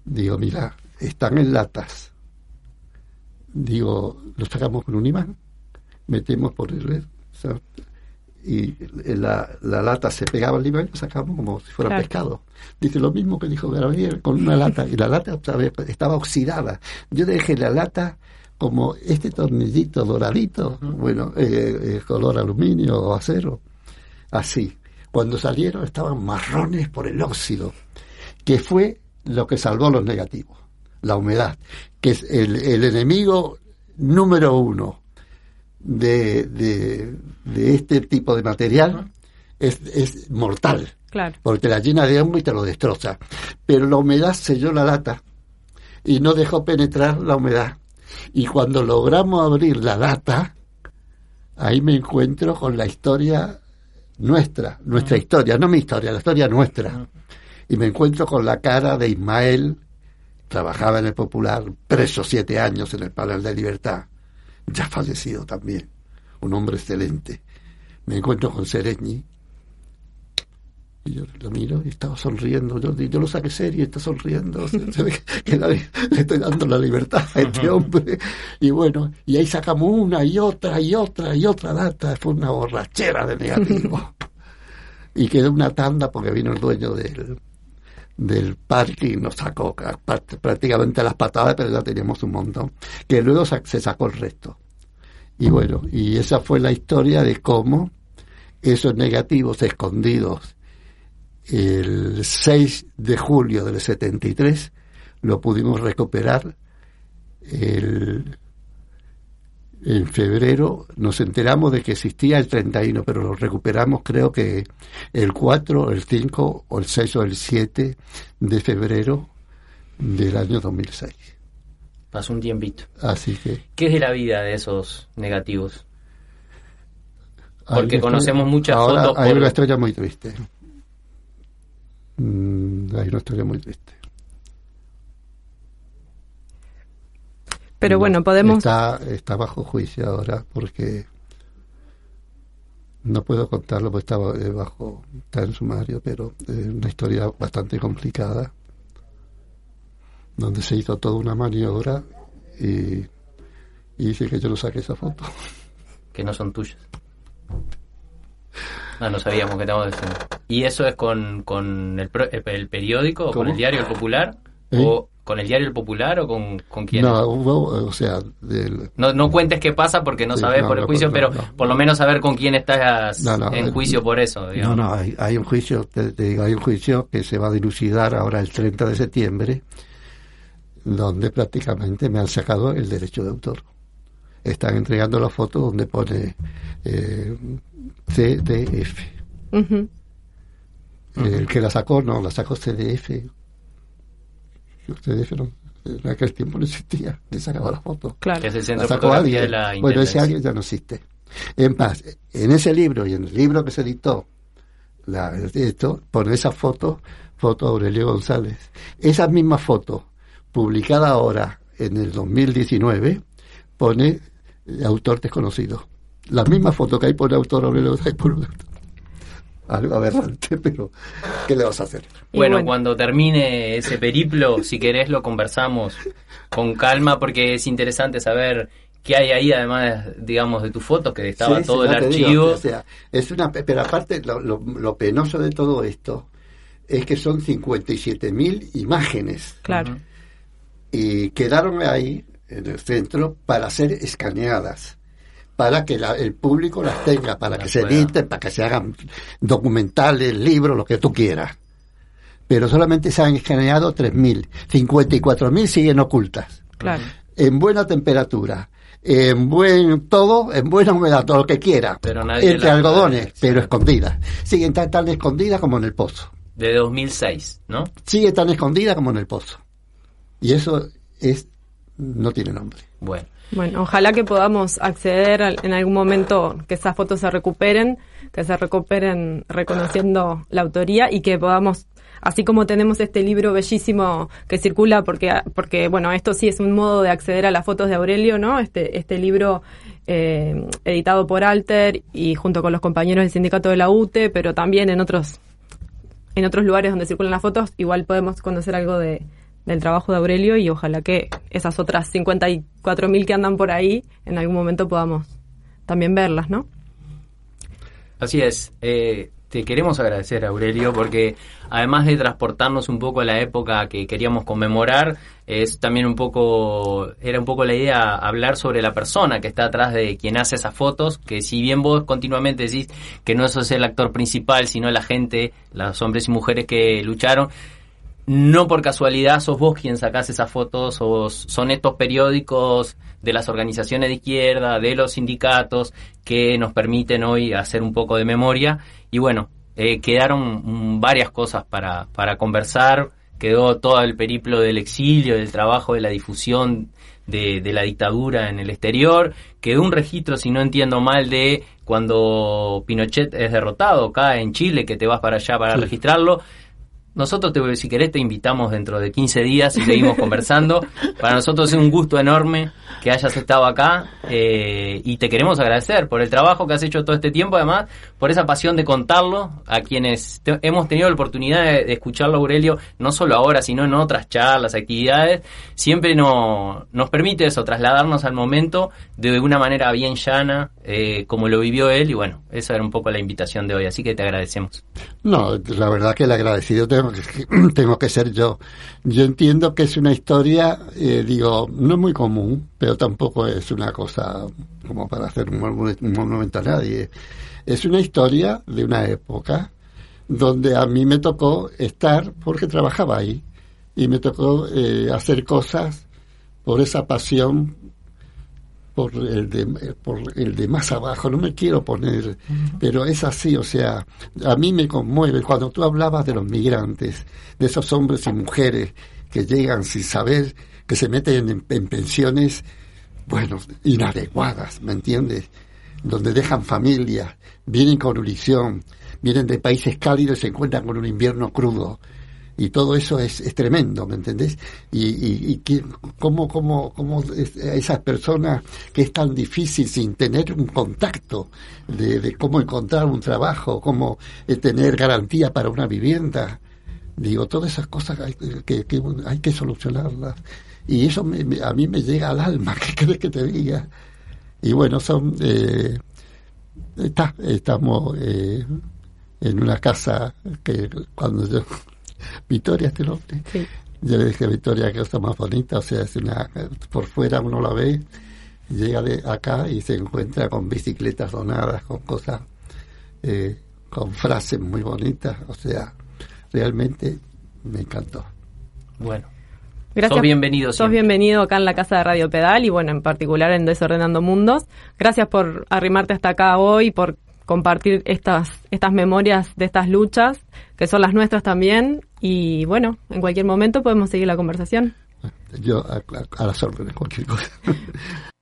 Digo, mira, están en latas. Digo, lo sacamos con un imán, metemos por el... y la, lata se pegaba al imán y lo sacamos como si fuera pescado. Dice lo mismo que dijo Gabriel con una lata, y la lata estaba oxidada. Yo dejé la lata como este tornillito doradito, bueno, eh, eh, color aluminio o acero, así. Cuando salieron estaban marrones por el óxido, que fue lo que salvó los negativos, la humedad, que es el, el enemigo número uno de, de, de, este tipo de material, es, es mortal. Claro. Porque la llena de humo y te lo destroza. Pero la humedad selló la lata y no dejó penetrar la humedad y cuando logramos abrir la lata, ahí me encuentro con la historia nuestra, nuestra historia, no mi historia, la historia nuestra. Y me encuentro con la cara de Ismael, trabajaba en el Popular, preso siete años en el Panel de Libertad, ya fallecido también, un hombre excelente. Me encuentro con Sereñi, y yo lo miro y estaba sonriendo. Yo, yo lo saqué serio y está sonriendo. (laughs) Se, ve que le estoy dando la libertad a este hombre. Y bueno, y ahí sacamos una y otra y otra y otra data. Fue una borrachera de negativo. (laughs) y quedó una tanda porque vino el dueño del, del parque y nos sacó prácticamente las patadas, pero ya teníamos un montón. Que luego se sacó el resto. Y bueno, y esa fue la historia de cómo esos negativos escondidos el 6 de julio del 73 lo pudimos recuperar el, en febrero nos enteramos de que existía el 31, pero lo recuperamos creo que el 4, el 5 o el 6 o el 7 de febrero del año 2006. Pasó un tiempito. Así que... ¿Qué es de la vida de esos negativos? Porque conocemos muchas fotos. Hay una historia muy triste. Mm, hay una historia muy triste. Pero bueno, podemos... Está, está bajo juicio ahora porque no puedo contarlo porque está bajo, está en sumario, pero es una historia bastante complicada donde se hizo toda una maniobra y, y dice que yo no saqué esa foto. Que no son tuyas. Ah, no sabíamos que estamos diciendo. ¿Y eso es con, con el, el, periódico, o con el diario El Popular? ¿Eh? ¿O con el diario El Popular o con, con quién? No, o sea... No, no cuentes qué pasa porque no sabes por el juicio, pero por lo menos saber con quién estás en juicio por eso. No, no, hay, hay un juicio, te, digo, hay un juicio que se va a dilucidar ahora el 30 de septiembre, donde prácticamente me han sacado el derecho de autor. Están entregando la foto donde pone eh, El que la sacó, no, la sacó CDF. CDF no, en aquel tiempo no existía, le sacaba la foto. Claro. Que es el centro la sacó alguien. De la bueno, ese alguien ya no existe. En paz, en ese libro y en el libro que se editó, la, esto, pone esa foto, foto de Aurelio González. Esa misma foto, publicada ahora en el 2019, pone autor desconocido. La misma foto que hay por autor Aurelio hay (laughs) por algo aberrante, (laughs) pero ¿qué le vas a hacer? Bueno, cuando termine ese periplo, si querés lo conversamos con calma porque es interesante saber qué hay ahí, además, digamos, de tu foto, que estaba todo el archivo. o sea, es una, pero aparte, lo, lo, penoso de todo esto es que son 57.000 imágenes. Claro. Y quedaron ahí, en el centro, para ser escaneadas para que el público las tenga, para que se editen, para que se hagan documentales, libros, lo que tú quieras. Pero solamente se han escaneado 3.000. 54.000 siguen ocultas. Claro. En buena temperatura, en buen todo, en buena humedad, todo lo que quiera. Pero entre algodones, pero escondidas. Siguen tan, tan escondidas como en el pozo. De 2006, ¿no? Sigue tan escondida como en el pozo. Y eso es no tiene nombre. Bueno. Bueno, ojalá que podamos acceder en algún momento que esas fotos se recuperen, que se recuperen reconociendo la autoría y que podamos así como tenemos este libro bellísimo que circula porque porque bueno esto sí es un modo de acceder a las fotos de Aurelio no este este libro eh, editado por Alter y junto con los compañeros del sindicato de la UTE pero también en otros en otros lugares donde circulan las fotos igual podemos conocer algo de del trabajo de Aurelio y ojalá que esas otras 54.000 que andan por ahí en algún momento podamos también verlas, ¿no? Así es. Eh, te queremos agradecer, Aurelio, porque además de transportarnos un poco a la época que queríamos conmemorar, es también un poco, era un poco la idea hablar sobre la persona que está atrás de quien hace esas fotos, que si bien vos continuamente decís que no sos el actor principal, sino la gente, los hombres y mujeres que lucharon, no por casualidad sos vos quien sacás esas fotos, o son estos periódicos de las organizaciones de izquierda, de los sindicatos, que nos permiten hoy hacer un poco de memoria. Y bueno, eh, quedaron varias cosas para, para conversar, quedó todo el periplo del exilio, del trabajo de la difusión de, de, la dictadura en el exterior, quedó un registro, si no entiendo mal, de cuando Pinochet es derrotado acá en Chile, que te vas para allá para registrarlo. Nosotros, te, si querés, te invitamos dentro de 15 días y seguimos conversando. (laughs) Para nosotros es un gusto enorme que hayas estado acá eh, y te queremos agradecer por el trabajo que has hecho todo este tiempo, además, por esa pasión de contarlo a quienes hemos tenido la oportunidad de, escucharlo, Aurelio, no solo ahora, sino en otras charlas, actividades. Siempre no, nos permite eso, trasladarnos al momento de una manera bien llana, eh, como lo vivió él, y bueno, esa era un poco la invitación de hoy, así que te agradecemos. No, la verdad que le agradecido tengo tengo que, (clears throat) tengo que ser yo. Yo entiendo que es una historia, eh, digo, no muy común, pero tampoco es una cosa como para hacer un monumento a nadie. Es una historia de una época donde a mí me tocó estar, porque trabajaba ahí, y me tocó eh, hacer cosas por esa pasión por el de por el de más abajo no me quiero poner pero es así o sea a mí me conmueve cuando tú hablabas de los migrantes de esos hombres y mujeres que llegan sin saber que se meten en, en pensiones bueno inadecuadas me entiendes donde dejan familias vienen con ilusión vienen de países cálidos y se encuentran con un invierno crudo y todo eso es, es tremendo, ¿me entendés? Y, y, y cómo, cómo, cómo esas personas que es tan difícil sin tener un contacto de, de cómo encontrar un trabajo, cómo eh, tener garantía para una vivienda, digo, todas esas cosas hay que, que hay que solucionarlas. Y eso me, a mí me llega al alma, (laughs) ¿qué crees que te diga? Y bueno, son... Eh, está, estamos eh, en una casa que cuando yo Victoria este nombre. Yo le dije a Victoria que está más bonita, o sea, es una, por fuera uno la ve, llega de acá y se encuentra con bicicletas donadas, con cosas, eh, con frases muy bonitas, o sea, realmente me encantó. Bueno. Gracias. Sos bienvenido. Sos bienvenido acá en la casa de Radio Pedal y bueno, en particular en Desordenando Mundos. Gracias por arrimarte hasta acá hoy, por compartir estas, estas memorias de estas luchas, que son las nuestras también. Y bueno, en cualquier momento podemos seguir la conversación. Yo a, a las órdenes, cualquier cosa. (laughs)